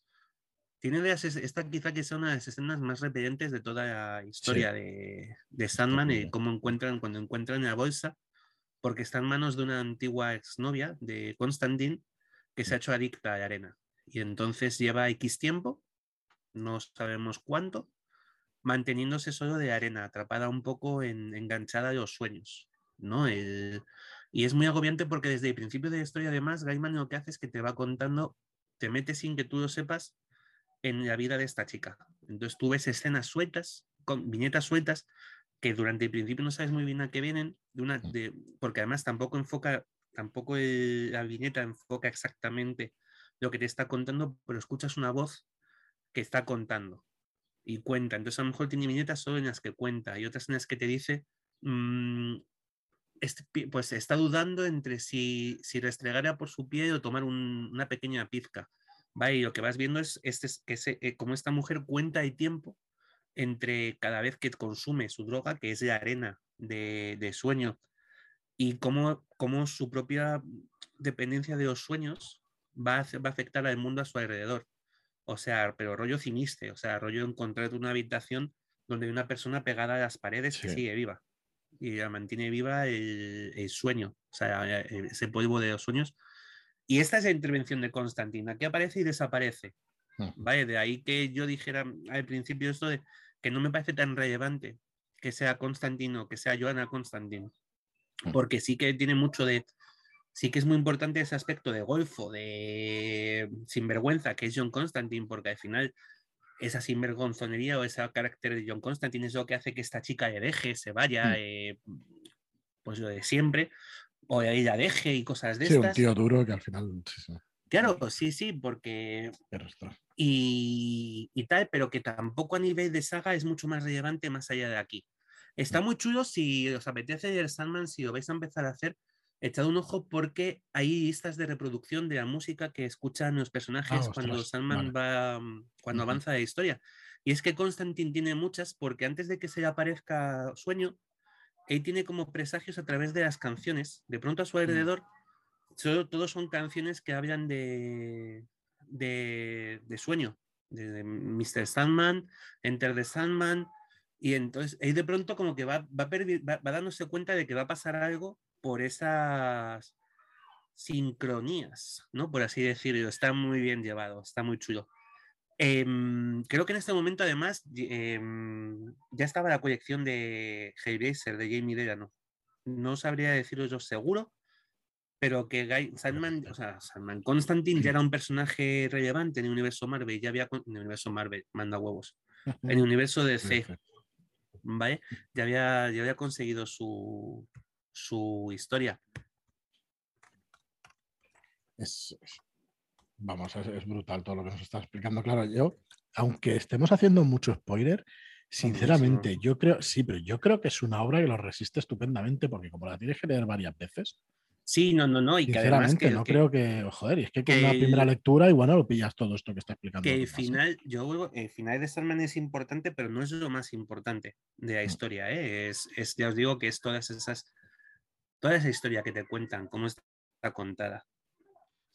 tiene esta quizá que sea una de las escenas más repelentes de toda la historia de, de, Sandman y cómo encuentran cuando encuentran la bolsa, porque está en manos de una antigua exnovia de Constantine que se ha hecho adicta a la arena. Y entonces lleva X tiempo, no sabemos cuánto, manteniéndose solo de arena, atrapada un poco en, enganchada a los sueños. ¿no? Y es muy agobiante porque desde el principio de la historia, además, Gaiman lo que hace es que te va contando, te mete sin que tú lo sepas en la vida de esta chica. Entonces tú ves escenas sueltas, con viñetas sueltas, que durante el principio no sabes muy bien a qué vienen, de una, de, porque además tampoco enfoca tampoco la viñeta enfoca exactamente lo que te está contando, pero escuchas una voz que está contando y cuenta. Entonces a lo mejor tiene viñetas solo en las que cuenta y otras en las que te dice, mm, este, pues está dudando entre si, si restregar por su pie o tomar una pequeña pizca. Y lo que vas viendo es, este, que eh, como esta mujer cuenta el tiempo entre cada vez que consume su droga, que es la arena de, de sueño y cómo, cómo, su propia dependencia de los sueños va a, va a, afectar al mundo a su alrededor. O sea, pero rollo ciniste, o sea, rollo encontrar una habitación donde hay una persona pegada a las paredes que sigue viva y la mantiene viva el, el, sueño, o sea, e, ese polvo de los sueños. Y esta es la intervención de Constantina, que aparece y desaparece. ¿Vale? De ahí que yo dijera al principio esto de que no me parece tan relevante que sea Constantino, que sea Joana Constantino porque sí que tiene mucho de, sí que es muy importante ese aspecto de golfo, de sinvergüenza, que es John Constantine, porque al final esa sinvergonzonería o ese carácter de John Constantine es lo que hace que esta chica le deje, se vaya, mm. eh, pues lo de siempre, o ella deje y cosas de sí, estas. un tío duro que al final... Claro, sí, sí, porque. Y, y, tal, pero que tampoco a nivel de saga es mucho más relevante más allá de aquí. Está mm. muy chulo si os apetece el Sandman, si lo vais a empezar a hacer, echad un ojo porque hay listas de reproducción de la música que escuchan los personajes ah, cuando Sandman va, mm, cuando avanza la historia. Y es que Constantine tiene muchas porque antes de que se le aparezca sueño, él tiene como presagios a través de las canciones. De pronto a su mm. alrededor Solo, todos son canciones que hablan de, de, sueño, de, Mr. Sandman, Enter the Sandman, y entonces ahí de pronto como que va, va, va, dándose cuenta de que va a pasar algo por esas sincronías, ¿no? Por así decirlo. Está muy bien llevado, está muy chulo. Em, creo que en este momento, además, em, ya estaba la colección de Hellraiser de Jamie Delano. No sabría decirlo yo seguro, pero que Guy, Sandman, o sea, Sandman Constantine ya era un personaje relevante en el universo Marvel, ya había en el universo Marvel, manda huevos. En el universo de C, ¿vale? Ya había, ya había conseguido su, su historia. Es, vamos, es, brutal todo lo que nos está explicando. Claro, yo, aunque estemos haciendo mucho spoiler, sinceramente, yo creo, sí, pero yo creo que es una obra que lo resiste estupendamente, porque como la tienes que leer varias veces, Sí, no, no, no. Y que además que, no creo que, joder, y es que con una primera lectura y bueno, lo pillas todo esto que está explicando. Que el final, yo el final de Starman es importante, pero no es lo más importante de la mm. historia, ¿eh? Es, es, ya os digo que es todas esas, toda esa historia que te cuentan, cómo está contada.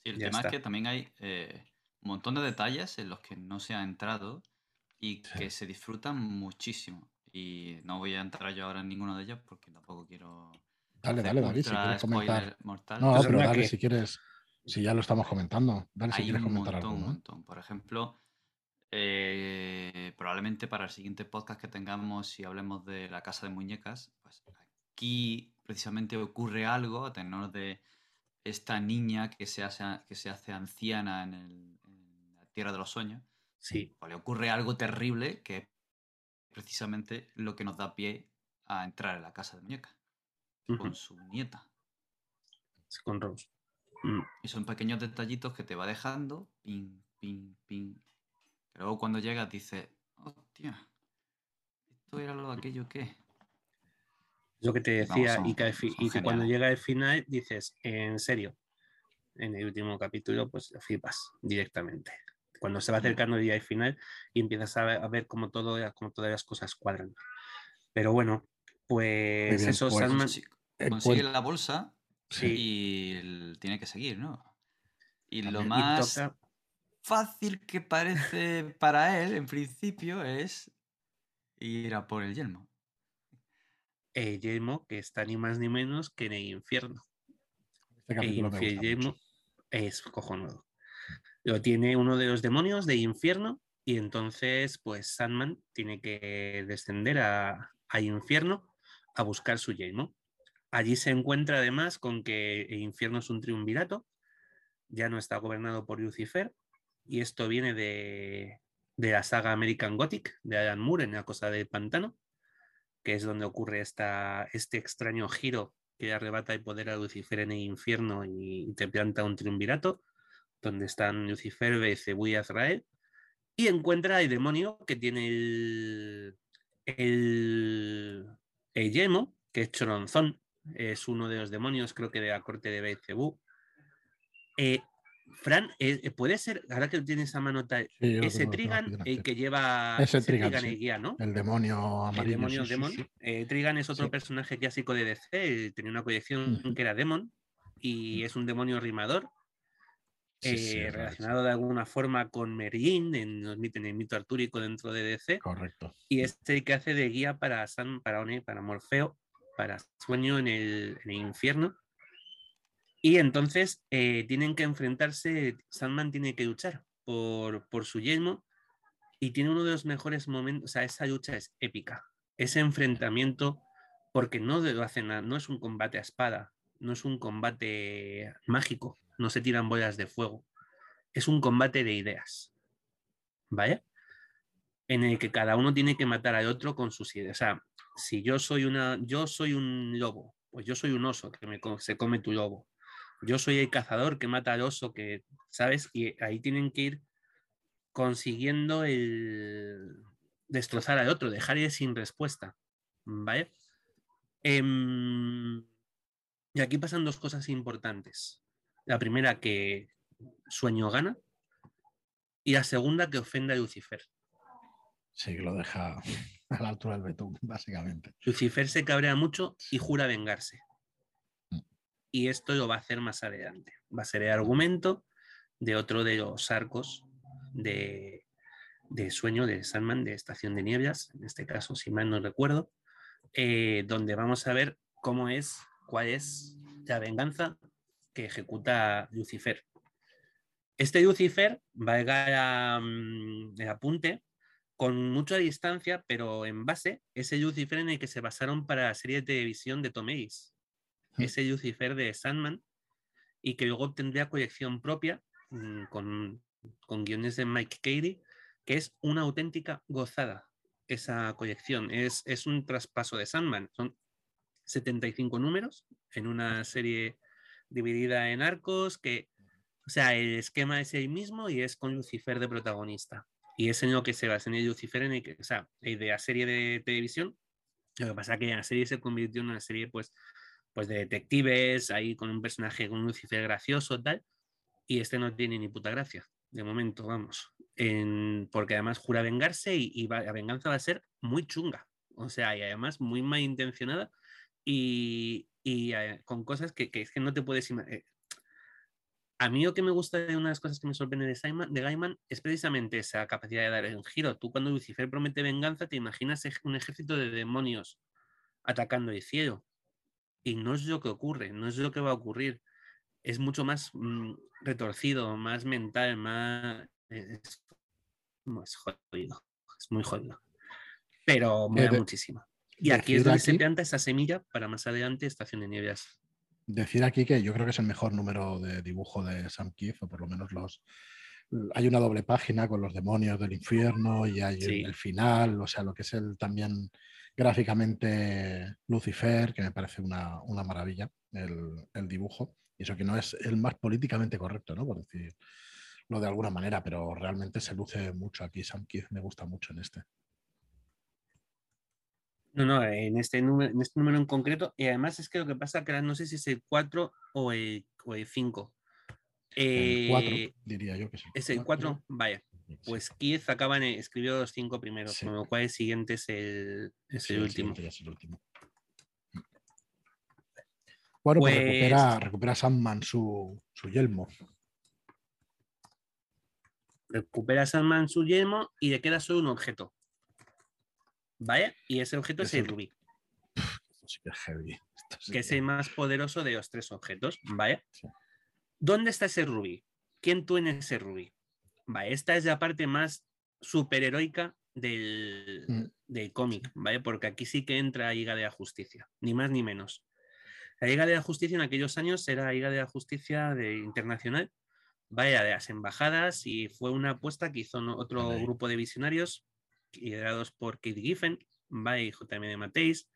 Sí, el tema es que también hay eh, un montón de detalles en los que no se ha entrado y que se disfrutan muchísimo. Y no voy a entrar yo ahora en ninguno de ellos porque tampoco quiero Dale, dale, David, si quieres comentar. No, pero dale, si quieres, si ya lo estamos comentando, dale si quieres comentar algo. Un montón. Por ejemplo, eh, probablemente para el siguiente podcast que tengamos, si hablemos de la casa de muñecas, pues aquí precisamente ocurre algo a tenor de esta niña que se hace, que se hace anciana en, la Tierra de los Sueños. Sí. Pues le ocurre algo terrible que es precisamente lo que nos da pie a entrar en la casa de muñecas con su nieta. con Rose. Mm. Y son pequeños detallitos que te va dejando, ping, ping, ping. luego cuando llegas dices, hostia, esto era lo de aquello que. Lo que te decía, y, que, cuando llega el final dices, en serio, en el último capítulo, pues flipas directamente. Cuando se va acercando el día del final y empiezas a ver, cómo, todo, cómo todas las cosas cuadran. Pero bueno, pues eso, pues, eh, consigue pues la bolsa y tiene que seguir, ¿no? Y lo más fácil que parece para él, en principio, es ir a por el yelmo. El yelmo que está ni más ni menos que en el infierno. Este el yelmo es cojonudo. Lo tiene uno de los demonios de infierno y entonces, pues Sandman tiene que descender a, a infierno a buscar su yelmo. Allí se encuentra además con que el infierno es un triunvirato, ya no está gobernado por Lucifer, y esto viene de, la saga American Gothic de Alan Moore en la cosa del pantano, que es donde ocurre esta, este extraño giro que arrebata el poder a Lucifer en el infierno y, te planta un triunvirato, donde están Lucifer, Beelzebub y Azrael, y encuentra el demonio que tiene el, el, el que es Choronzón, es uno de los demonios, creo que de la corte de Beelzebub. Eh, Fran, eh, eh, puede ser, ahora que tienes a mano ese Trigan, el que lleva ese, Trigan, el guía, ¿no? El demonio amarillo. El demonio Trigan es otro personaje clásico de DC, tenía una colección que era Demon y es un demonio rimador. relacionado de alguna forma con Merlin en, en, el mito artúrico dentro de DC. Correcto. Y este que hace de guía para San, para, para Morfeo para sueño en el, infierno. Y entonces eh, tienen que enfrentarse, Sandman tiene que luchar por, su yelmo y tiene uno de los mejores momentos, o sea, esa lucha es épica, ese enfrentamiento, porque no lo hacen, no es un combate a espada, no es un combate mágico, no se tiran bolas de fuego, es un combate de ideas, ¿vale? En el que cada uno tiene que matar al otro con sus ideas. O sea, si yo soy una, yo soy un lobo, pues yo soy un oso que me, se come tu lobo. Yo soy el cazador que mata al oso, que, ¿sabes? Y ahí tienen que ir consiguiendo el destrozar al otro, dejarle sin respuesta, ¿vale? Em, y aquí pasan dos cosas importantes. La primera, que Sueño gana, y la segunda, que ofenda a Lucifer. Sí, que lo deja a la altura del betún, básicamente. Lucifer se cabrea mucho y jura vengarse. Y esto lo va a hacer más adelante. Va a ser el argumento de otro de los arcos de, sueño de Sandman, de Estación de Nieblas, en este caso, si mal no recuerdo, eh, donde vamos a ver cómo es, cuál es la venganza que ejecuta Lucifer. Este Lucifer, valga mm, el apunte, con mucha distancia, pero en base, ese Lucifer en el que se basaron para la serie de televisión de Tom Ellis. Mm. Ese Lucifer de Sandman, y que luego obtendría colección propia mm, con, con guiones de Mike Cady, que es una auténtica gozada esa colección. Es, es un traspaso de Sandman. Son 75 números en una serie dividida en arcos que, o sea, el esquema es el mismo y es con Lucifer de protagonista. Y es en lo que se basa en el Lucifer, en el que, o sea, de la serie de televisión. Lo que pasa es que la serie se convirtió en una serie, pues, pues de detectives, ahí con un personaje con Lucifer gracioso, tal. Y este no tiene ni puta gracia, de momento, vamos. En, porque además jura vengarse y, la venganza va a ser muy chunga. O sea, y además muy malintencionada y, y eh, con cosas que, que, es que no te puedes imaginar. Eh, a mí lo que me gusta de una de las cosas que me sorprende de, Simon, de Gaiman es precisamente esa capacidad de dar un giro. Tú cuando Lucifer promete venganza te imaginas un ejército de demonios atacando el cielo. Y no es lo que ocurre, no es lo que va a ocurrir. Es mucho más mm, retorcido, más mental, más... Es, jodido, es muy jodido. Pero me da muchísimo. Y aquí es donde se planta esa semilla para más adelante Estación de Nieves decir aquí que yo creo que es el mejor número de dibujo de Sam Keith, o por lo menos los. Hay una doble página con los demonios del infierno y hay el, final, o sea, lo que es el también gráficamente Lucifer, que me parece una, maravilla el, dibujo. Y eso que no es el más políticamente correcto, ¿no? Por decirlo de alguna manera, pero realmente se luce mucho aquí. Sam Keith me gusta mucho en este. No, no, en este, número, en este número en concreto. Y además es que lo que pasa que no sé si es el 4 o el, 5. el 4, eh, diría yo que sí. ¿Es el 4? Vaya. Pues Keith acaba en, escribió los 5 primeros, con lo cual el siguiente es el, es el, último. Es el último. Bueno, pues, recupera, recupera Sandman su, su yelmo. Recupera Sandman su yelmo y le queda solo un objeto. ¿Vale? Y ese objeto es, el rubí. que es el más poderoso de los tres objetos. ¿Vale? ¿Dónde está ese rubí? ¿Quién tiene ese rubí? Vale, esta es la parte más superheroica del, mm. del cómic, ¿vale? Porque aquí sí que entra Liga de la Justicia, ni más ni menos. La Liga de la Justicia en aquellos años era la Liga de la Justicia de, internacional, vaya de las embajadas, y fue una apuesta que hizo otro grupo de visionarios liderados por Kate Giffen, by J.M. Mateis,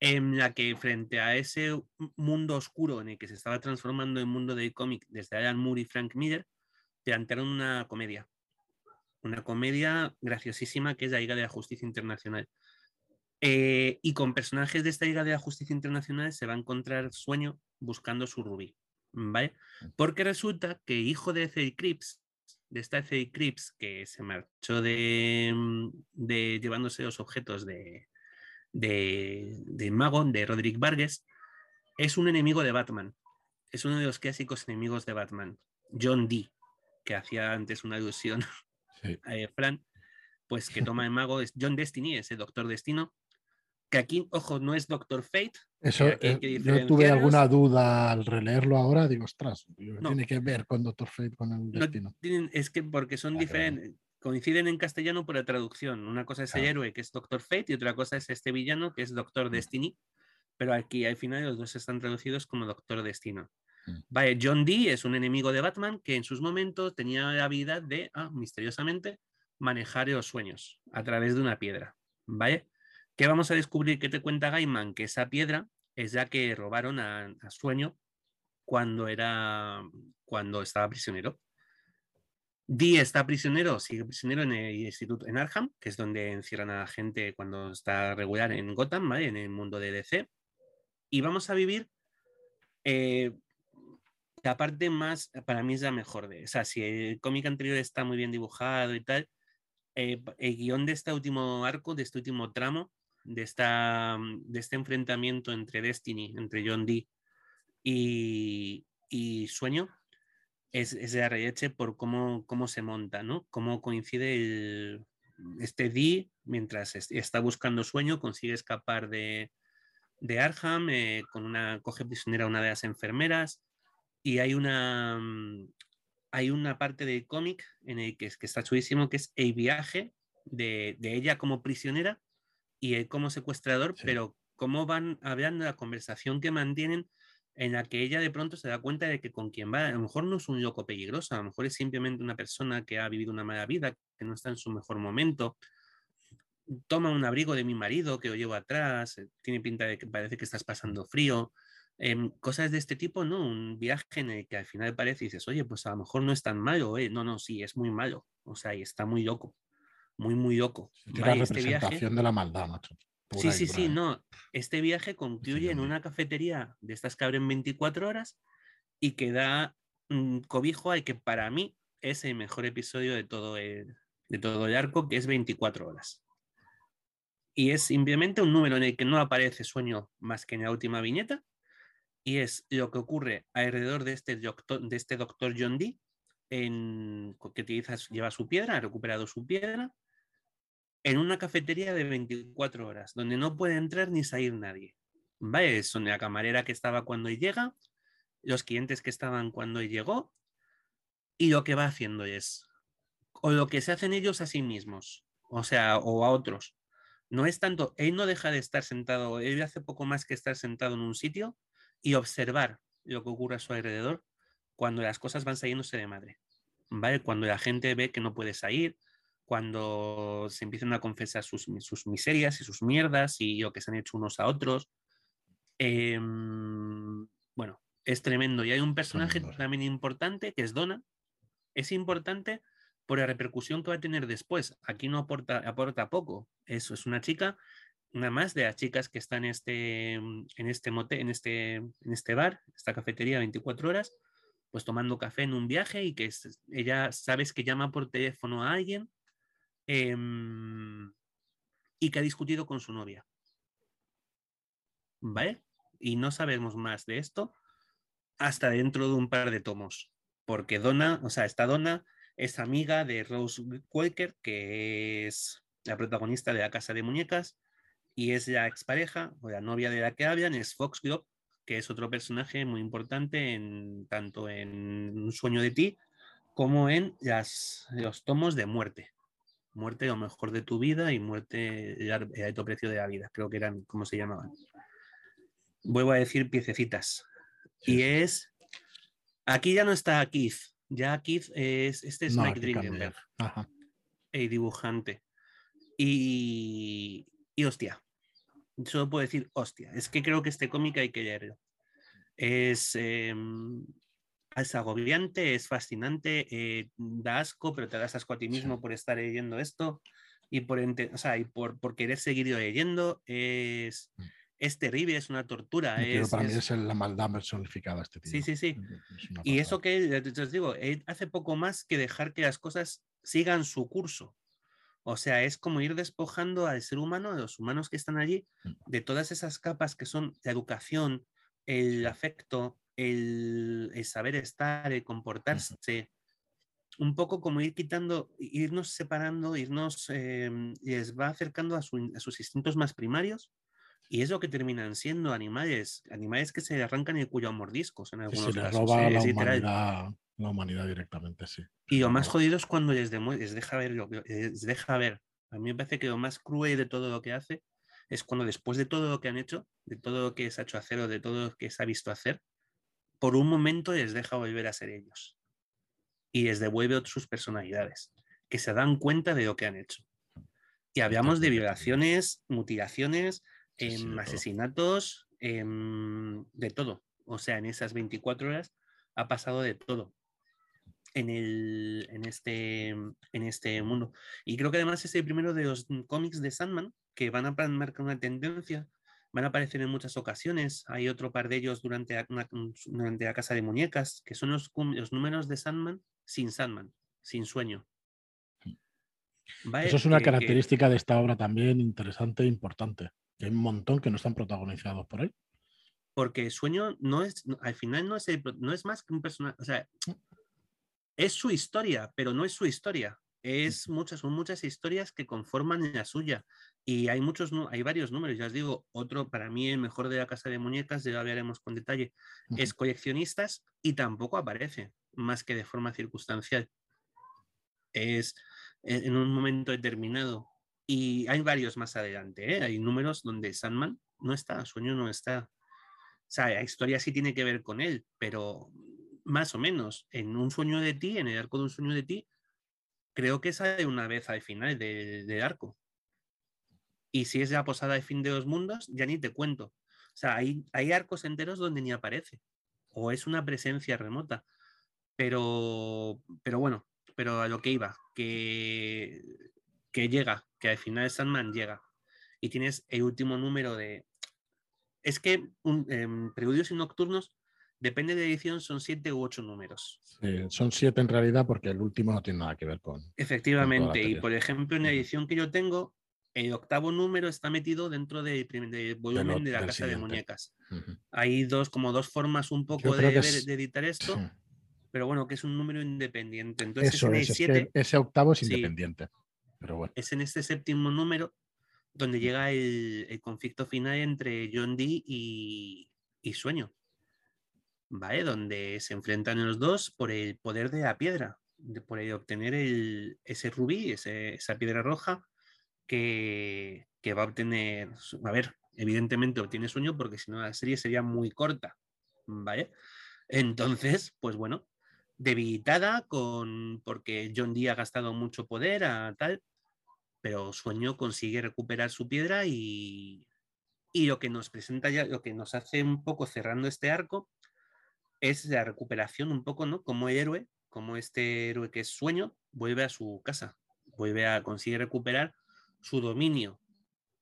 en la que frente a ese mundo oscuro en el que se estaba transformando el mundo del cómic desde Alan Moore y Frank Miller, plantearon una comedia. Una comedia graciosísima que es la Liga de la Justicia Internacional. Eh, y con personajes de esta Liga de la Justicia Internacional se va a encontrar Sueño buscando su rubí. ¿Vale? Porque resulta que hijo de Ethel Cripps, de esta F.A. Crips que se marchó de, mm, de llevándose los objetos de, de, de Mago, de Roderick Vargas, es un enemigo de Batman. Es uno de los clásicos enemigos de Batman. John Dee, que hacía antes una alusión a Fran, pues que toma el mago, es John Destiny, ese Doctor Destino, que aquí, ojo, no es Doctor Fate. Eso, eh, yo tuve alguna duda al releerlo ahora, digo, ostras, tiene que ver con Doctor Fate, con el destino. es que porque son diferentes, coinciden en castellano por la traducción. Una cosa es el héroe, que es Doctor Fate, y otra cosa es este villano, que es Doctor. Destiny. Pero aquí al final los dos están traducidos como Doctor Destino. Mm. Vale, John Dee es un enemigo de Batman que en sus momentos tenía la habilidad de, ah, misteriosamente, manejar los sueños a través de una piedra. ¿Vale? ¿Qué vamos a descubrir? ¿Qué te cuenta Gaiman? Que esa piedra es la que robaron a, Sueño cuando era cuando estaba prisionero. Dee está prisionero, sigue prisionero en el instituto en Arkham, que es donde encierran a gente cuando está regular en Gotham, ¿vale? En el mundo de DC. Y vamos a vivir eh, la parte más, para mí es la mejor de, o sea, si el cómic anterior está muy bien dibujado y tal, eh, el guion de este último arco, de este último tramo, de, esta, de este enfrentamiento entre Destiny, entre John Dee y, Sueño, es, es de arreche por cómo, cómo se monta, ¿no? Cómo coincide este Dee, mientras está buscando Sueño, consigue escapar de, de Arkham, eh, con una, coge prisionera a una de las enfermeras, y hay una, mm, hay una parte del cómic en el que, que está chulísimo, que es el viaje de, de ella como prisionera y él como secuestrador, pero cómo van hablando, la conversación que mantienen en la que ella de pronto se da cuenta de que con quien va, a lo mejor no es un loco peligroso, a lo mejor es simplemente una persona que ha vivido una mala vida, que no está en su mejor momento, toma un abrigo de mi marido que lo llevo atrás, eh, tiene pinta de que parece que estás pasando frío, em, cosas de este tipo, ¿no? Un viaje en el que al final parece y dices, oye, pues a lo mejor no es tan malo, ¿eh? No, no, sí, es muy malo, o sea, y está muy loco, muy, muy loco. la este representación de la maldad, macho. Sí, sí, sí, no. Este viaje concluye en una cafetería de estas que abren 24 horas y que da un cobijo al que para mí es el mejor episodio de todo el, de todo el arco, que es 24 horas y es simplemente un número en el que no aparece sueño más que en la última viñeta y es lo que ocurre alrededor de este doctor, de este John Dee en, que utiliza, lleva su piedra, ha recuperado su piedra en una cafetería de 24 horas donde no puede entrar ni salir nadie. ¿Vale? Son la camarera que estaba cuando llega, los clientes que estaban cuando llegó y lo que va haciendo es o lo que se hacen ellos a sí mismos, o sea, o a otros, no es tanto, él no deja de estar sentado, él hace poco más que estar sentado en un sitio y observar lo que ocurre a su alrededor cuando las cosas van saliéndose de madre. ¿Vale? Cuando la gente ve que no puede salir, cuando se empiezan a confesar sus, miserias y sus mierdas y lo que se han hecho unos a otros. Em, bueno, es tremendo. Y hay un personaje también importante que es Donna. Es importante por la repercusión que va a tener después. Aquí no aporta, aporta poco. Eso es una chica, una más de las chicas que están en este, en este, mote, en este, en este bar, esta cafetería 24 horas, pues tomando café en un viaje y que ella sabes que llama por teléfono a alguien em, y que ha discutido con su novia. ¿Vale? Y no sabemos más de esto hasta dentro de un par de tomos. Porque Donna, o sea, esta Donna es amiga de Rose Walker, que es la protagonista de La Casa de Muñecas, y es la expareja o la novia de la que hablan, es Foxglove, que es otro personaje muy importante en, tanto en Un sueño de ti como en las, los tomos de muerte. Muerte lo mejor de tu vida y muerte el alto precio de la vida, creo que eran como se llamaban. Vuelvo a decir piececitas. Y es. Aquí ya no está Keith, ya Keith es, este es Mike Dringenberg, el dibujante. Y, y hostia, solo puedo decir hostia, es que creo que este cómic hay que leerlo. Es, em, es agobiante, es fascinante, eh, da asco, pero te das asco a ti mismo por estar leyendo esto y por, o sea, y por, por querer seguir leyendo. Es, mm es terrible, es una tortura. Pero para mí es la maldad personificada este tío. Sí, sí, sí. Y eso que, os digo, hace poco más que dejar que las cosas sigan su curso. O sea, es como ir despojando al ser humano, a los humanos que están allí, mm. de todas esas capas que son la educación, el afecto, el, saber estar, el comportarse. Un poco como ir quitando, irnos separando, irnos, eh, les va acercando a, a sus instintos más primarios y es lo que terminan siendo animales, animales que se arrancan el cuello a mordiscos en algunos se casos. roba la, humanidad, la humanidad directamente, sí. Y lo más jodido es cuando les, les, deja ver lo les deja ver. A mí me parece que lo más cruel de todo lo que hace es cuando después de todo lo que han hecho, de todo lo que se ha hecho hacer o de todo lo que se ha visto hacer, por un momento les deja volver a ser ellos. Y les devuelve sus personalidades, que se dan cuenta de lo que han hecho. Y hablamos de violaciones, mutilaciones, asesinatos, de todo. O sea, en esas 24 horas ha pasado de todo en, el, en, este, en este mundo. Y creo que además es el primero de los cómics de Sandman que van a marcar una tendencia, van a aparecer en muchas ocasiones. Hay otro par de ellos durante, durante la Casa de Muñecas, que son los, los números de Sandman sin Sandman, sin sueño. Eso es una característica de esta obra también interesante e importante. hay un montón que no están protagonizados por ahí. Porque Sueño no es, al final no es, no es más que un personaje, o sea, es su historia, pero no es su historia. Es muchas, son muchas historias que conforman la suya. Y hay muchos, hay varios números, ya os digo, otro para mí el mejor de la casa de muñecas, ya lo hablaremos con detalle, es coleccionistas y tampoco aparece, más que de forma circunstancial. Es en un momento determinado. Y hay varios más adelante, ¿eh? hay números donde Sandman no está, Sueño no está. O sea, la historia sí tiene que ver con él, pero más o menos en un sueño de ti, en el arco de un sueño de ti, creo que sale una vez al final del arco. Y si es la posada de fin de los mundos, ya ni te cuento. O sea, hay, hay arcos enteros donde ni aparece. O es una presencia remota. Pero, pero bueno, pero a lo que iba, que, que llega, que al final Sandman llega. Y tienes el último número de... Es que un, Preludios y Nocturnos, depende de edición, son siete u ocho números. son siete en realidad porque el último no tiene nada que ver con... Efectivamente, y por ejemplo en la edición que yo tengo, el octavo número está metido dentro del volumen de, la casa de muñecas. Hay dos, como dos formas un poco de, editar esto pero bueno, que es un número independiente. Entonces, Eso es, ese octavo es independiente. Pero bueno. Es en este séptimo número donde llega el, conflicto final entre John Dee y, Sueño. ¿Vale? Donde se enfrentan los dos por el poder de la piedra, de, por el obtener ese rubí, esa piedra roja que, que va a obtener. A ver, evidentemente obtiene sueño porque si no la serie sería muy corta. ¿Vale? Entonces, pues bueno, debilitada con, porque John Dee ha gastado mucho poder a tal, pero Sueño consigue recuperar su piedra y, y lo que nos presenta ya, lo que nos hace un poco cerrando este arco es la recuperación un poco, ¿no? Como héroe, como este héroe que es Sueño, vuelve a su casa, vuelve a conseguir recuperar su dominio,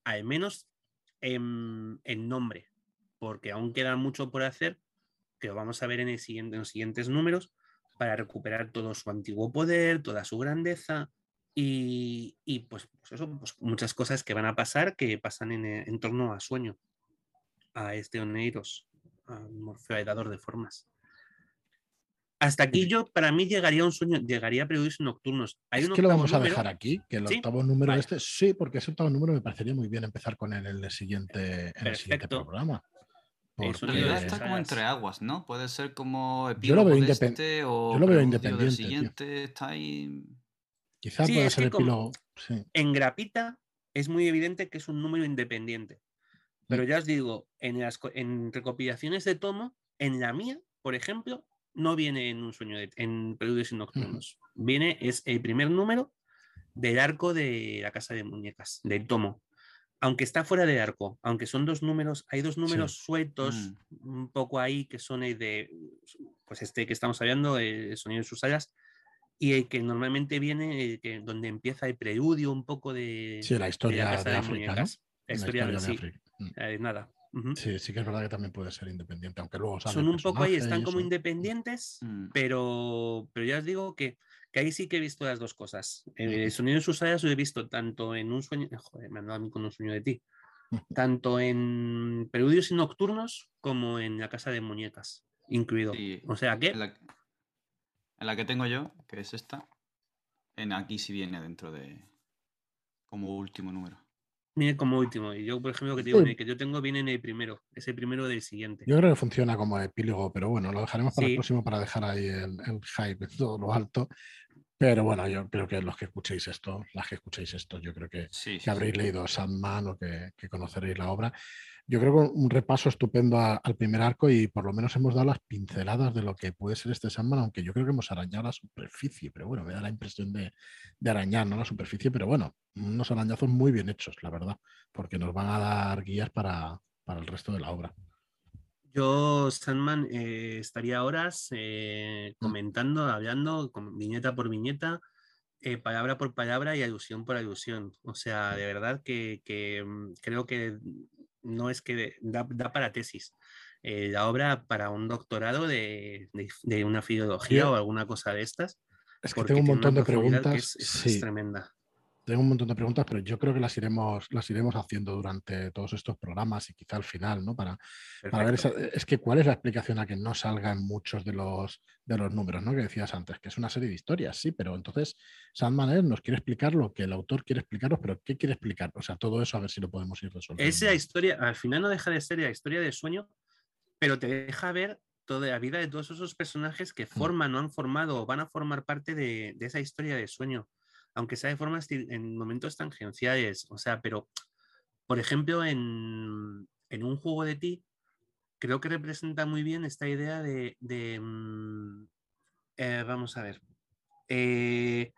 al menos en, en nombre, porque aún queda mucho por hacer, que lo vamos a ver en, el siguiente, en los siguientes números, para recuperar todo su antiguo poder, toda su grandeza y, pues, pues, eso, pues muchas cosas que van a pasar que pasan en, torno a Sueño, a este Oneiros, Dador de Formas. Hasta aquí yo, para mí, llegaría un sueño, llegaría a periodos nocturnos. Hay es que lo vamos a dejar aquí, que el octavo número este, sí, porque ese octavo número me parecería muy bien empezar con él en el siguiente, en el siguiente programa. Porque... está como entre aguas, ¿no? Puede ser como yo lo veo, este o yo lo veo independiente. Siguiente, está ahí... Quizá pueda ser epílogo. En grapita es muy evidente que es un número independiente. Pero ya os digo, en, las, en recopilaciones de tomo, en la mía, por ejemplo, no viene en un sueño de, en Preludios y Nocturnos. Viene, es el primer número del arco de la casa de muñecas, del tomo aunque está fuera de arco, aunque son dos números, hay dos números sueltos mm. un poco ahí que son el de, pues este que estamos hablando, el sonido de sus alas, y el que normalmente viene, que, donde empieza el preludio un poco de... Sí, la historia de, África, ¿no? La historia, de, África. Mm. Eh, nada. Sí, sí que es verdad que también puede ser independiente, aunque luego Son un poco ahí, están como independientes, mm. pero, pero ya os digo que que ahí sí que he visto las dos cosas. El sonido de sus alas lo he visto tanto en un sueño, joder, me han dado a mí con un sueño de ti, tanto en Preludios y Nocturnos como en La Casa de Muñecas, incluido. o sea que... En la, que tengo yo, que es esta, en aquí sí viene dentro de... como último número. Viene como último. Y yo, por ejemplo, que, digo, que yo tengo viene en el primero, ese primero del siguiente. Yo creo que funciona como epílogo, pero bueno, lo dejaremos para el próximo para dejar ahí el, el hype todo lo alto. Pero bueno, yo creo que los que escuchéis esto, las que escuchéis esto, yo creo que, que habréis leído Sandman o que, conoceréis la obra. Yo creo que un repaso estupendo al primer arco y por lo menos hemos dado las pinceladas de lo que puede ser este Sandman, aunque yo creo que hemos arañado la superficie, pero bueno, me da la impresión de, arañar ¿no? la superficie, pero bueno, unos arañazos muy bien hechos, la verdad, porque nos van a dar guías para, para el resto de la obra. Yo, Sandman, eh, estaría horas eh, Mm. comentando, hablando, con- viñeta por viñeta, eh, palabra por palabra y alusión por alusión. O sea, de verdad que, que, mm, creo que no es que da, da para tesis. Eh, la obra para un doctorado de, de- de una filología o alguna cosa de estas. Es que tengo un montón de preguntas. es- es- sí, es tremenda. Tengo un montón de preguntas, pero yo creo que las iremos, las iremos haciendo durante todos estos programas y quizá al final, ¿no? Para, para ver esa- es que cuál es la explicación a que no salgan muchos de los, de los números, ¿no? Que decías antes, que es una serie de historias, sí, pero entonces Sandman nos quiere explicar lo que el autor quiere explicarnos, pero ¿qué quiere explicar? O sea, todo eso a ver si lo podemos ir resolviendo. Es la historia, al final no deja de ser la historia de sueño, pero te deja ver toda la vida de todos esos personajes Mm. que forman o han formado o van a formar parte de, de esa historia de sueño, aunque sea de forma esti- en momentos tangenciales. O sea, pero, por ejemplo, en, en un juego de ti, creo que representa muy bien esta idea de, mm, eh, vamos a ver, eh,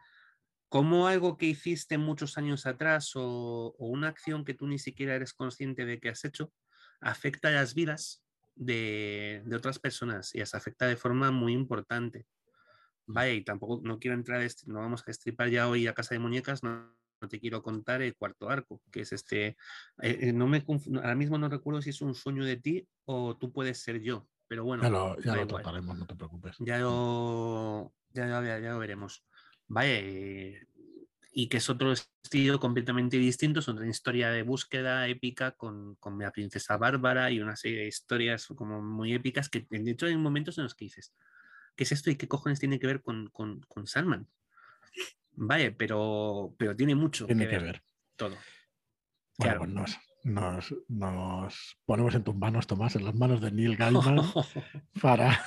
cómo algo que hiciste muchos años atrás o, o una acción que tú ni siquiera eres consciente de que has hecho afecta a las vidas de, de otras personas y las afecta de forma muy importante. Vaya, y tampoco no quiero entrar, est- no vamos a estripar ya hoy a Casa de Muñecas, no, no te quiero contar el cuarto arco, que es este, eh, eh, no me ahora mismo no recuerdo si es un sueño de ti o tú puedes ser yo, pero bueno, ya lo, ya lo trataremos, no te preocupes. Ya lo, ya, lo- ya lo veremos. Vaya, eh, y que es otro estilo completamente distinto, es otra historia de búsqueda épica con, con la princesa Bárbara y una serie de historias como muy épicas que de hecho hay momentos en los que dices, ¿qué es esto y qué cojones tiene que ver con, con, con Sandman? Vaya, pero, pero tiene mucho Tiene que que ver, todo. Bueno, Claro. pues nos, nos, nos ponemos en tus manos, Tomás, en las manos de Neil Gaiman. para,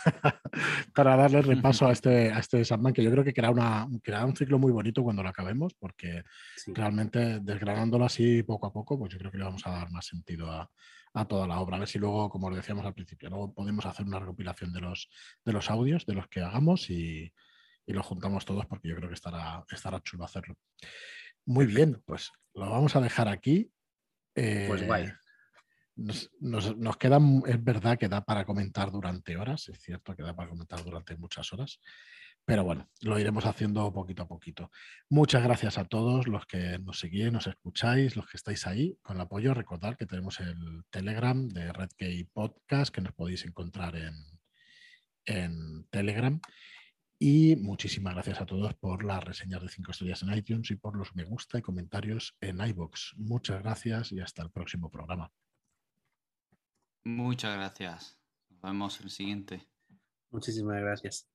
para darle repaso a este, a este Sandman, que yo creo que creará, una, creará un ciclo muy bonito cuando lo acabemos, porque Sí. realmente desgranándolo así poco a poco, pues yo creo que le vamos a dar más sentido a, a toda la obra. A ver si luego, como os decíamos al principio, luego podemos hacer una recopilación de los, de los audios, de los que hagamos y, y los juntamos todos, porque yo creo que estará, estará chulo hacerlo. Muy bien, pues lo vamos a dejar aquí. Pues guay. Eh, nos, nos- nos queda, es verdad que da para comentar durante horas, es cierto que da para comentar durante muchas horas, pero bueno, lo iremos haciendo poquito a poquito. Muchas gracias a todos los que nos seguís, nos escucháis, los que estáis ahí con el apoyo. Recordad que tenemos el Telegram de Redkey Podcast, que nos podéis encontrar en, en Telegram. Y muchísimas gracias a todos por las reseñas de 5 estrellas en iTunes y por los me gusta y comentarios en iBox. Muchas gracias y hasta el próximo programa. Muchas gracias. Nos vemos en el siguiente. Muchísimas gracias.